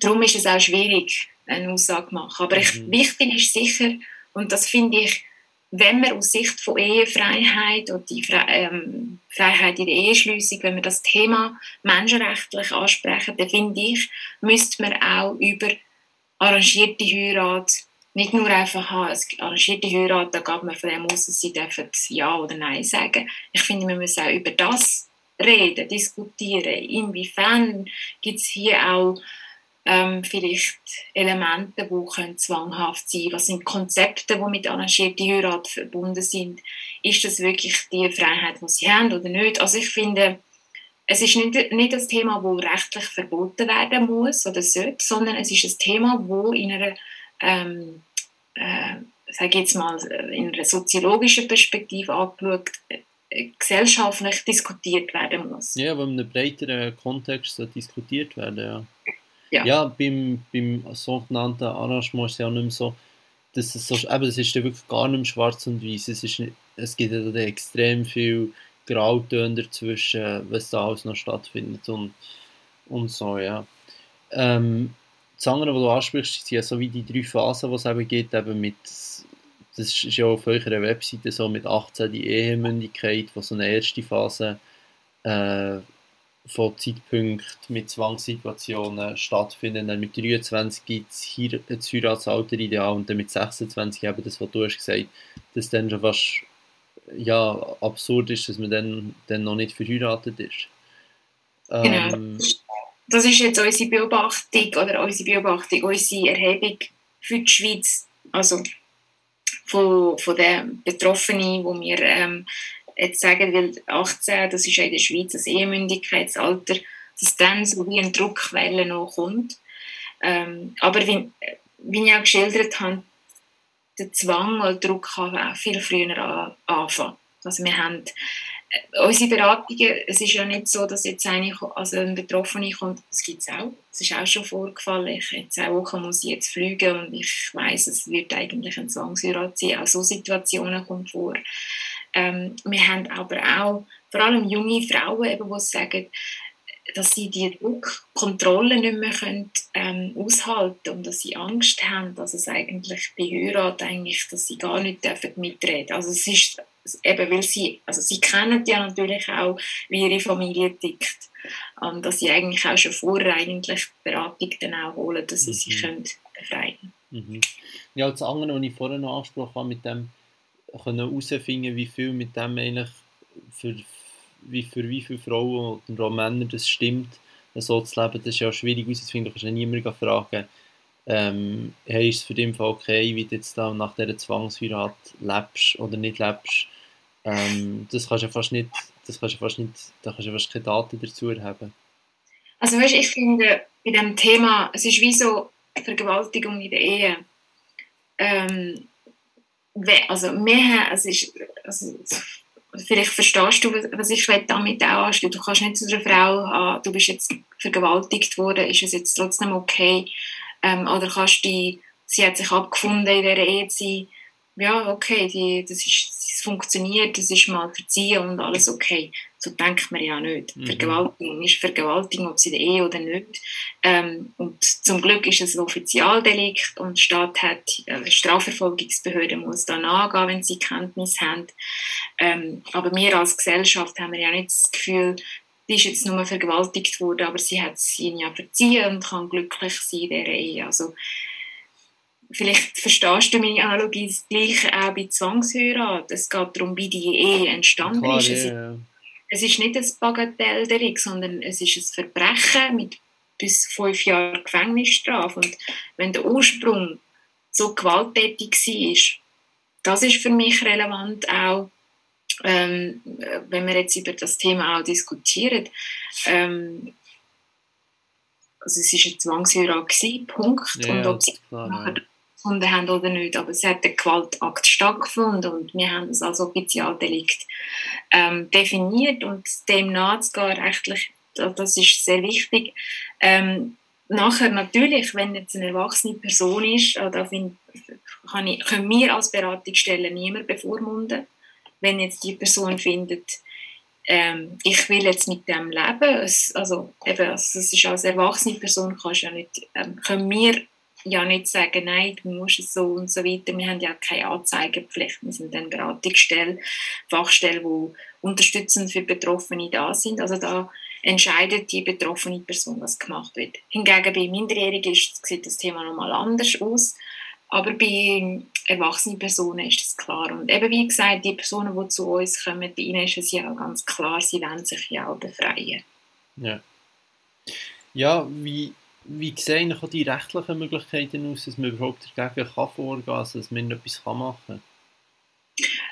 darum ist es auch schwierig, eine Aussage zu machen. Aber ich, mhm. wichtig ist sicher, und das finde ich wenn wir aus Sicht von Ehefreiheit und die Fre ähm, Freiheit in der Eheschließung, wenn wir das Thema menschenrechtlich ansprechen, dann finde ich, müsste man auch über arrangierte Heirat nicht nur einfach haben, es arrangierte Heirat, da geht man von dem aus, dass sie dürfen Ja oder Nein sagen. Ich finde, wir müssen auch über das reden, diskutieren. Inwiefern gibt es hier auch ähm, vielleicht Elemente, die können zwanghaft sein Was sind Konzepte, die mit arrangierter Heirat verbunden sind? Ist das wirklich die Freiheit, die sie haben oder nicht? Also ich finde, es ist nicht, nicht das Thema, das rechtlich verboten werden muss oder sollte, sondern es ist ein Thema, das in einer, ähm, äh, sage jetzt mal, in einer soziologischen Perspektive angeschaut, äh, gesellschaftlich diskutiert werden muss. Ja, aber in einem breiteren Kontext diskutiert werden, ja. Ja, ja beim, beim sogenannten Arrangement ist es ja nicht mehr so, dass es so, eben, es ist ja wirklich gar nicht mehr schwarz und weiß. Es, ist, es gibt ja extrem viel Grautöne dazwischen, was da alles noch stattfindet und, und so, ja. Ähm, das andere, was du ansprichst, sind ja so wie die drei Phasen, die es eben gibt, eben mit, das ist ja auf eurer Webseite so mit 18 die Ehemündigkeit, wo so eine erste Phase äh, von Zeitpunkten mit Zwangssituationen stattfinden. Dann mit 23 gibt es hier das Heiratsalter ideal und dann mit 26 eben das, was du hast gesagt, dass dann schon fast ja, absurd ist, dass man dann, dann noch nicht verheiratet ist. Genau. Ähm, das ist jetzt unsere Beobachtung oder unsere Beobachtung, unsere Erhebung für die Schweiz, also von, von den Betroffenen, wo wir ähm, jetzt sagen, weil 18, das ist ja in der Schweiz das Ehemündigkeitsalter, dass dann so wie eine Druckwelle noch kommt. Ähm, aber wie, wie ich auch geschildert habe, der Zwang oder Druck kann auch viel früher an, anfangen. Also wir haben äh, unsere Beratungen, es ist ja nicht so, dass jetzt eine, also ein Betroffener kommt, das gibt es auch, es ist auch schon vorgefallen, ich in zwei Wochen muss ich jetzt fliegen und ich weiß, es wird eigentlich ein Zwangsheirat sein, auch so Situationen kommen vor. Ähm, wir haben aber auch vor allem junge Frauen, eben, die sagen, dass sie die Druckkontrolle nicht mehr können, ähm, aushalten und dass sie Angst haben, dass es eigentlich bei Heirat eigentlich, dass sie gar nicht dürfen mitreden. Also es ist eben, weil sie, also sie kennen ja natürlich auch, wie ihre Familie tickt, und dass sie eigentlich auch schon vorher eigentlich Beratung dann auch holen, dass sie mhm. sich können befreien. Mhm. Ja, das andere, was ich vorhin noch angesprochen habe, mit dem können herausfinden, wie viel mit dem eigentlich für, wie für wie viele Frauen oder Männer das stimmt, so zu leben, das ist ja schwierig herauszufinden. Du kannst ja niemanden fragen, ähm, hey, ist es für dich Fall okay, wie du jetzt da nach dieser Zwangsheirat lebst oder nicht lebst. Ähm, das kannst du ja fast nicht, das kannst du fast nicht, da kannst du fast keine Daten dazu erheben. Also weißt, ich finde, bei diesem Thema, es ist wie so Vergewaltigung in der Ehe. Ähm, also mehr, es ist, also, vielleicht verstehst du, was ich damit auch. Du kannst nicht zu einer Frau haben, du bist jetzt vergewaltigt worden, ist es jetzt trotzdem okay? Ähm, oder kannst du, sie hat sich abgefunden in dieser Ehe zu ja, okay, die, das, ist, das funktioniert, das ist mal verziehen und alles okay. So denkt man ja nicht. Mhm. Vergewaltigung ist Vergewaltigung, ob sie eh oder nicht. Ähm, und zum Glück ist es ein Offizialdelikt und die Staat hat, äh, Strafverfolgungsbehörde muss da nachgehen, wenn sie Kenntnis haben. Ähm, aber wir als Gesellschaft haben ja nicht das Gefühl, die ist jetzt nur vergewaltigt worden, aber sie hat es ihnen ja verziehen und kann glücklich sein in dieser Ehe. Also, vielleicht verstehst du meine Analogie, das Gleiche auch bei Zwangsheirat. Es geht darum, wie die Ehe entstanden Klar, ist. Es, ja. es ist nicht ein Bagatelldelikt, sondern es ist ein Verbrechen mit bis fünf Jahren Gefängnisstrafe. Und wenn der Ursprung so gewalttätig war, das ist für mich relevant auch, ähm, wenn wir jetzt über das Thema auch diskutieren. Ähm, also es war ein Zwangsheirat, Punkt. Ja, und ob sie nachher gefunden oder nicht. Aber es hat ein Gewaltakt stattgefunden und wir haben es als Offizialdelikt ähm, definiert und dem nachzugehen rechtlich, das ist sehr wichtig. Ähm, nachher natürlich, wenn jetzt eine erwachsene Person ist, äh, da kann ich, können wir als Beratungsstelle niemand bevormunden. Wenn jetzt die Person findet, ähm, ich will jetzt mit dem leben, es, also eben, also, ist als erwachsene Person kannst ja nicht, ähm, können wir ja nicht sagen, nein, du musst es so und so weiter. Wir haben ja keine Anzeigepflicht. Wir sind eine Beratungsstelle, Fachstelle, wo unterstützend für Betroffene da sind. Also da entscheidet die betroffene Person, was gemacht wird. Hingegen bei Minderjährigen sieht das Thema nochmal anders aus. Aber bei erwachsenen Personen ist das klar. Und eben wie gesagt, die Personen, die zu uns kommen, bei ihnen ist es ja ganz klar, sie wollen sich ja auch befreien. Ja. Ja, wie wie sehen auch die rechtlichen Möglichkeiten aus, dass man überhaupt dagegen kann vorgehen kann, also dass man etwas machen kann?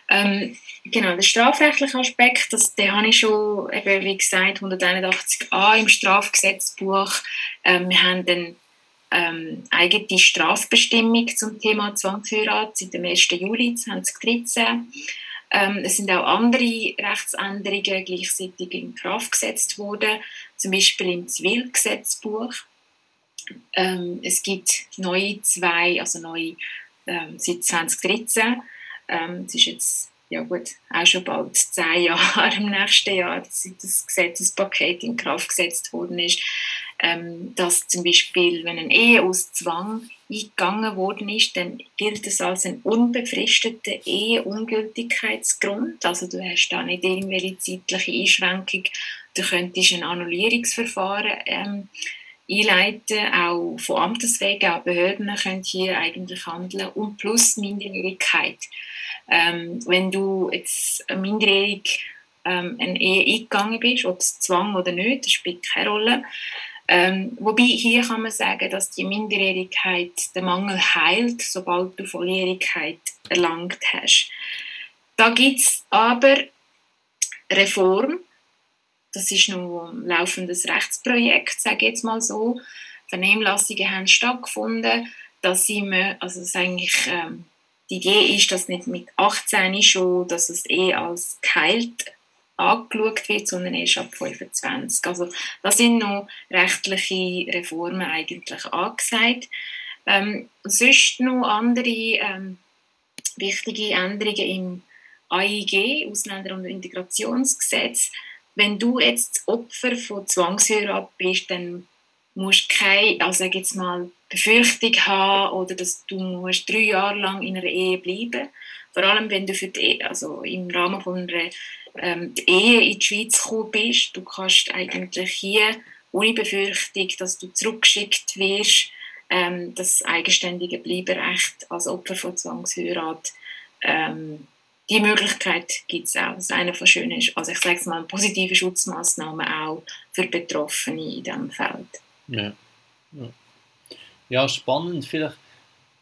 Ähm, genau, der strafrechtliche Aspekt, das, den habe ich schon, eben, wie gesagt, 181a im Strafgesetzbuch. Ähm, wir haben eine ähm, eigene Strafbestimmung zum Thema Zwangsheirat seit dem 1. Juli 2013. Ähm, es sind auch andere Rechtsänderungen gleichzeitig in Kraft gesetzt worden, zum Beispiel im Zivilgesetzbuch. Ähm, es gibt neue zwei, also neue ähm, seit 2013. Ähm, es ist jetzt ja gut, auch schon bald zehn *laughs* Jahre im nächsten Jahr, seit das Gesetzespaket in Kraft gesetzt worden ist, ähm, dass zum Beispiel, wenn eine Ehe aus Zwang eingegangen worden ist, dann gilt es als ein unbefristeter Eheungültigkeitsgrund. Also du hast da nicht irgendwelche zeitliche Einschränkung. Du könntest ein Annullierungsverfahren ähm, einleiten, auch von Amtes wegen, auch Behörden können hier eigentlich handeln und plus Minderjährigkeit. Ähm, wenn du jetzt minderjährig ähm, eine Ehe eingegangen bist, ob es Zwang oder nicht, das spielt keine Rolle. Ähm, wobei hier kann man sagen, dass die Minderjährigkeit den Mangel heilt, sobald du Volljährigkeit erlangt hast. Da gibt es aber Reform, das ist noch ein laufendes Rechtsprojekt, sage ich jetzt mal so. Vernehmlassungen haben stattgefunden, dass sie, also das eigentlich ähm, die Idee ist, dass nicht mit 18 schon, dass es eh als geheilt angeschaut wird, sondern erst ab 25. Also da sind noch rechtliche Reformen eigentlich angesagt. Ähm, sonst noch andere ähm, wichtige Änderungen im AIG, Ausländer- und Integrationsgesetz. Wenn du jetzt Opfer von Zwangsheirat bist, dann musst du keine, also sag jetzt mal, Befürchtung haben oder dass du musst drei Jahre lang in einer Ehe bleiben Vor allem, wenn du für die, also im Rahmen von einer ähm, Ehe in die Schweiz gekommen bist. Du kannst eigentlich hier ohne Befürchtung, dass du zurückgeschickt wirst, ähm, das eigenständige Bleiberecht als Opfer von Zwangsheirat ähm, die Möglichkeit gibt es auch. Das ist eine von schönen, also ich sage es mal, positive Schutzmaßnahmen auch für Betroffene in diesem Feld. Ja. ja. ja, spannend. Vielleicht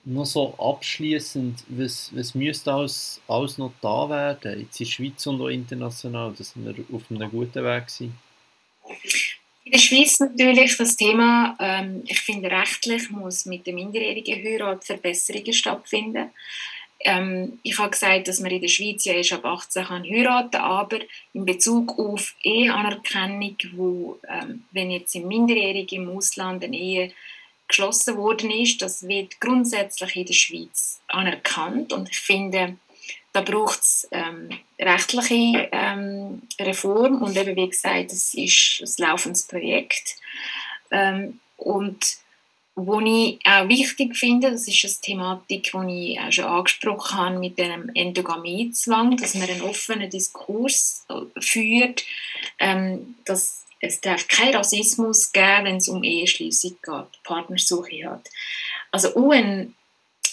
noch so abschließend, was, was müsste alles, alles noch da werden, jetzt in der Schweiz und auch international, dass wir auf einem guten Weg sind? In der Schweiz natürlich das Thema, ähm, ich finde rechtlich muss mit der minderjährigen Heirat Verbesserungen stattfinden. Ähm, ich habe gesagt, dass man in der Schweiz ja erst ab 18 kann heiraten aber in Bezug auf Eheanerkennung, wo, ähm, wenn jetzt im Minderjährigen im Ausland eine Ehe geschlossen worden ist, das wird grundsätzlich in der Schweiz anerkannt. Und ich finde, da braucht es ähm, rechtliche ähm, Reform. Und eben wie gesagt, es ist ein laufendes Projekt. Ähm, und wo ich auch wichtig finde, das ist eine Thematik, die ich auch schon angesprochen habe mit dem Endogamiezwang, dass man einen offenen Diskurs äh, führt, ähm, dass es darf keinen Rassismus geben, wenn es um Eheschließung geht, Partnersuche hat. Also UN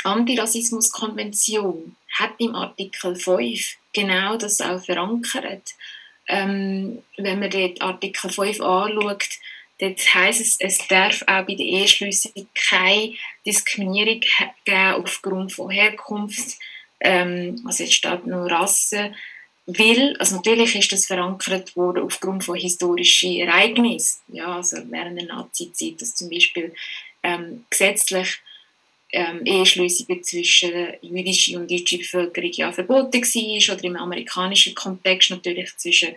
Antirassismuskonvention hat im Artikel 5 genau das auch verankert. Ähm, wenn man dort Artikel 5 anschaut, dort heisst es, es darf auch bei der Eheschließung keine Diskriminierung geben aufgrund von Herkunft, ähm, also jetzt steht nur Rasse, weil, also natürlich ist das verankert worden aufgrund von historischen Ereignissen, ja, also während der Nazi-Zeit, dass zum Beispiel ähm, gesetzlich ähm, Eheschließungen zwischen jüdischer und deutscher Bevölkerung ja verboten war oder im amerikanischen Kontext natürlich zwischen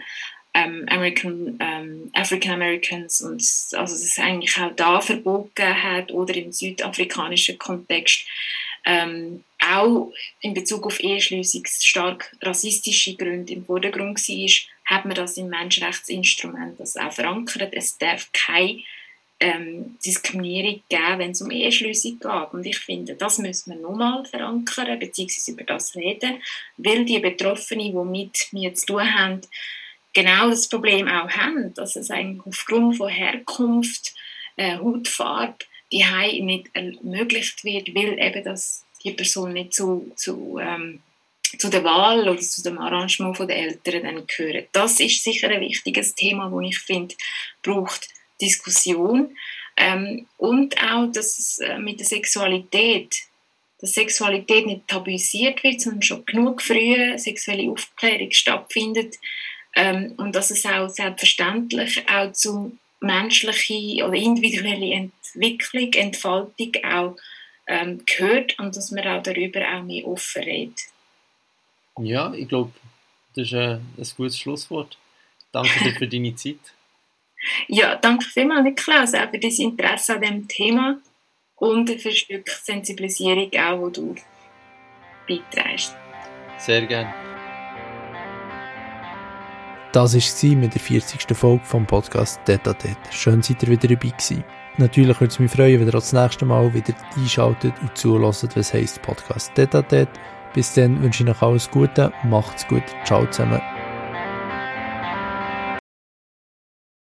ähm, American, ähm, African Americans und also es eigentlich auch da verboten hat oder im südafrikanischen Kontext ähm, auch in Bezug auf Eheschließung stark rassistische Gründe im Vordergrund war, hat man das im Menschenrechtsinstrument das auch verankert. Es darf keine ähm, Diskriminierung geben, wenn es um Eheschließung geht. Und ich finde, das müssen wir nochmal verankern, beziehungsweise über das reden, weil die Betroffenen, die mit mir zu tun haben, genau das Problem auch haben, dass es eigentlich aufgrund von Herkunft, äh, Hautfarbe, die Hai nicht ermöglicht wird, weil eben das die Person nicht zu, zu, ähm, zu der Wahl oder zu dem Arrangement der Eltern dann gehören. Das ist sicher ein wichtiges Thema, wo ich finde, braucht Diskussion. Ähm, und auch, dass es äh, mit der Sexualität, dass Sexualität nicht tabuisiert wird, sondern schon genug früh sexuelle Aufklärung stattfindet ähm, und dass es auch selbstverständlich auch zu menschliche oder individuelle Entwicklung, Entfaltung auch ähm, gehört und dass man auch darüber auch mehr offen redet. Ja, ich glaube, das ist ein, ein gutes Schlusswort. Danke dir für deine Zeit. *laughs* Ja, danke vielmals, Niklaus, auch für dein Interesse an diesem Thema und für ein Stück Sensibilisierung auch, die du beiträgst. Sehr gerne. Das war mit der 40. Folge vom Podcast Data Schön, seid ihr wieder dabei gewesen. Natürlich würde es mich freuen, wenn ihr das nächste Mal wieder einschaltet und zulässt, was heisst Podcast Data Bis dann wünsche ich euch alles Gute, macht's gut, ciao zusammen.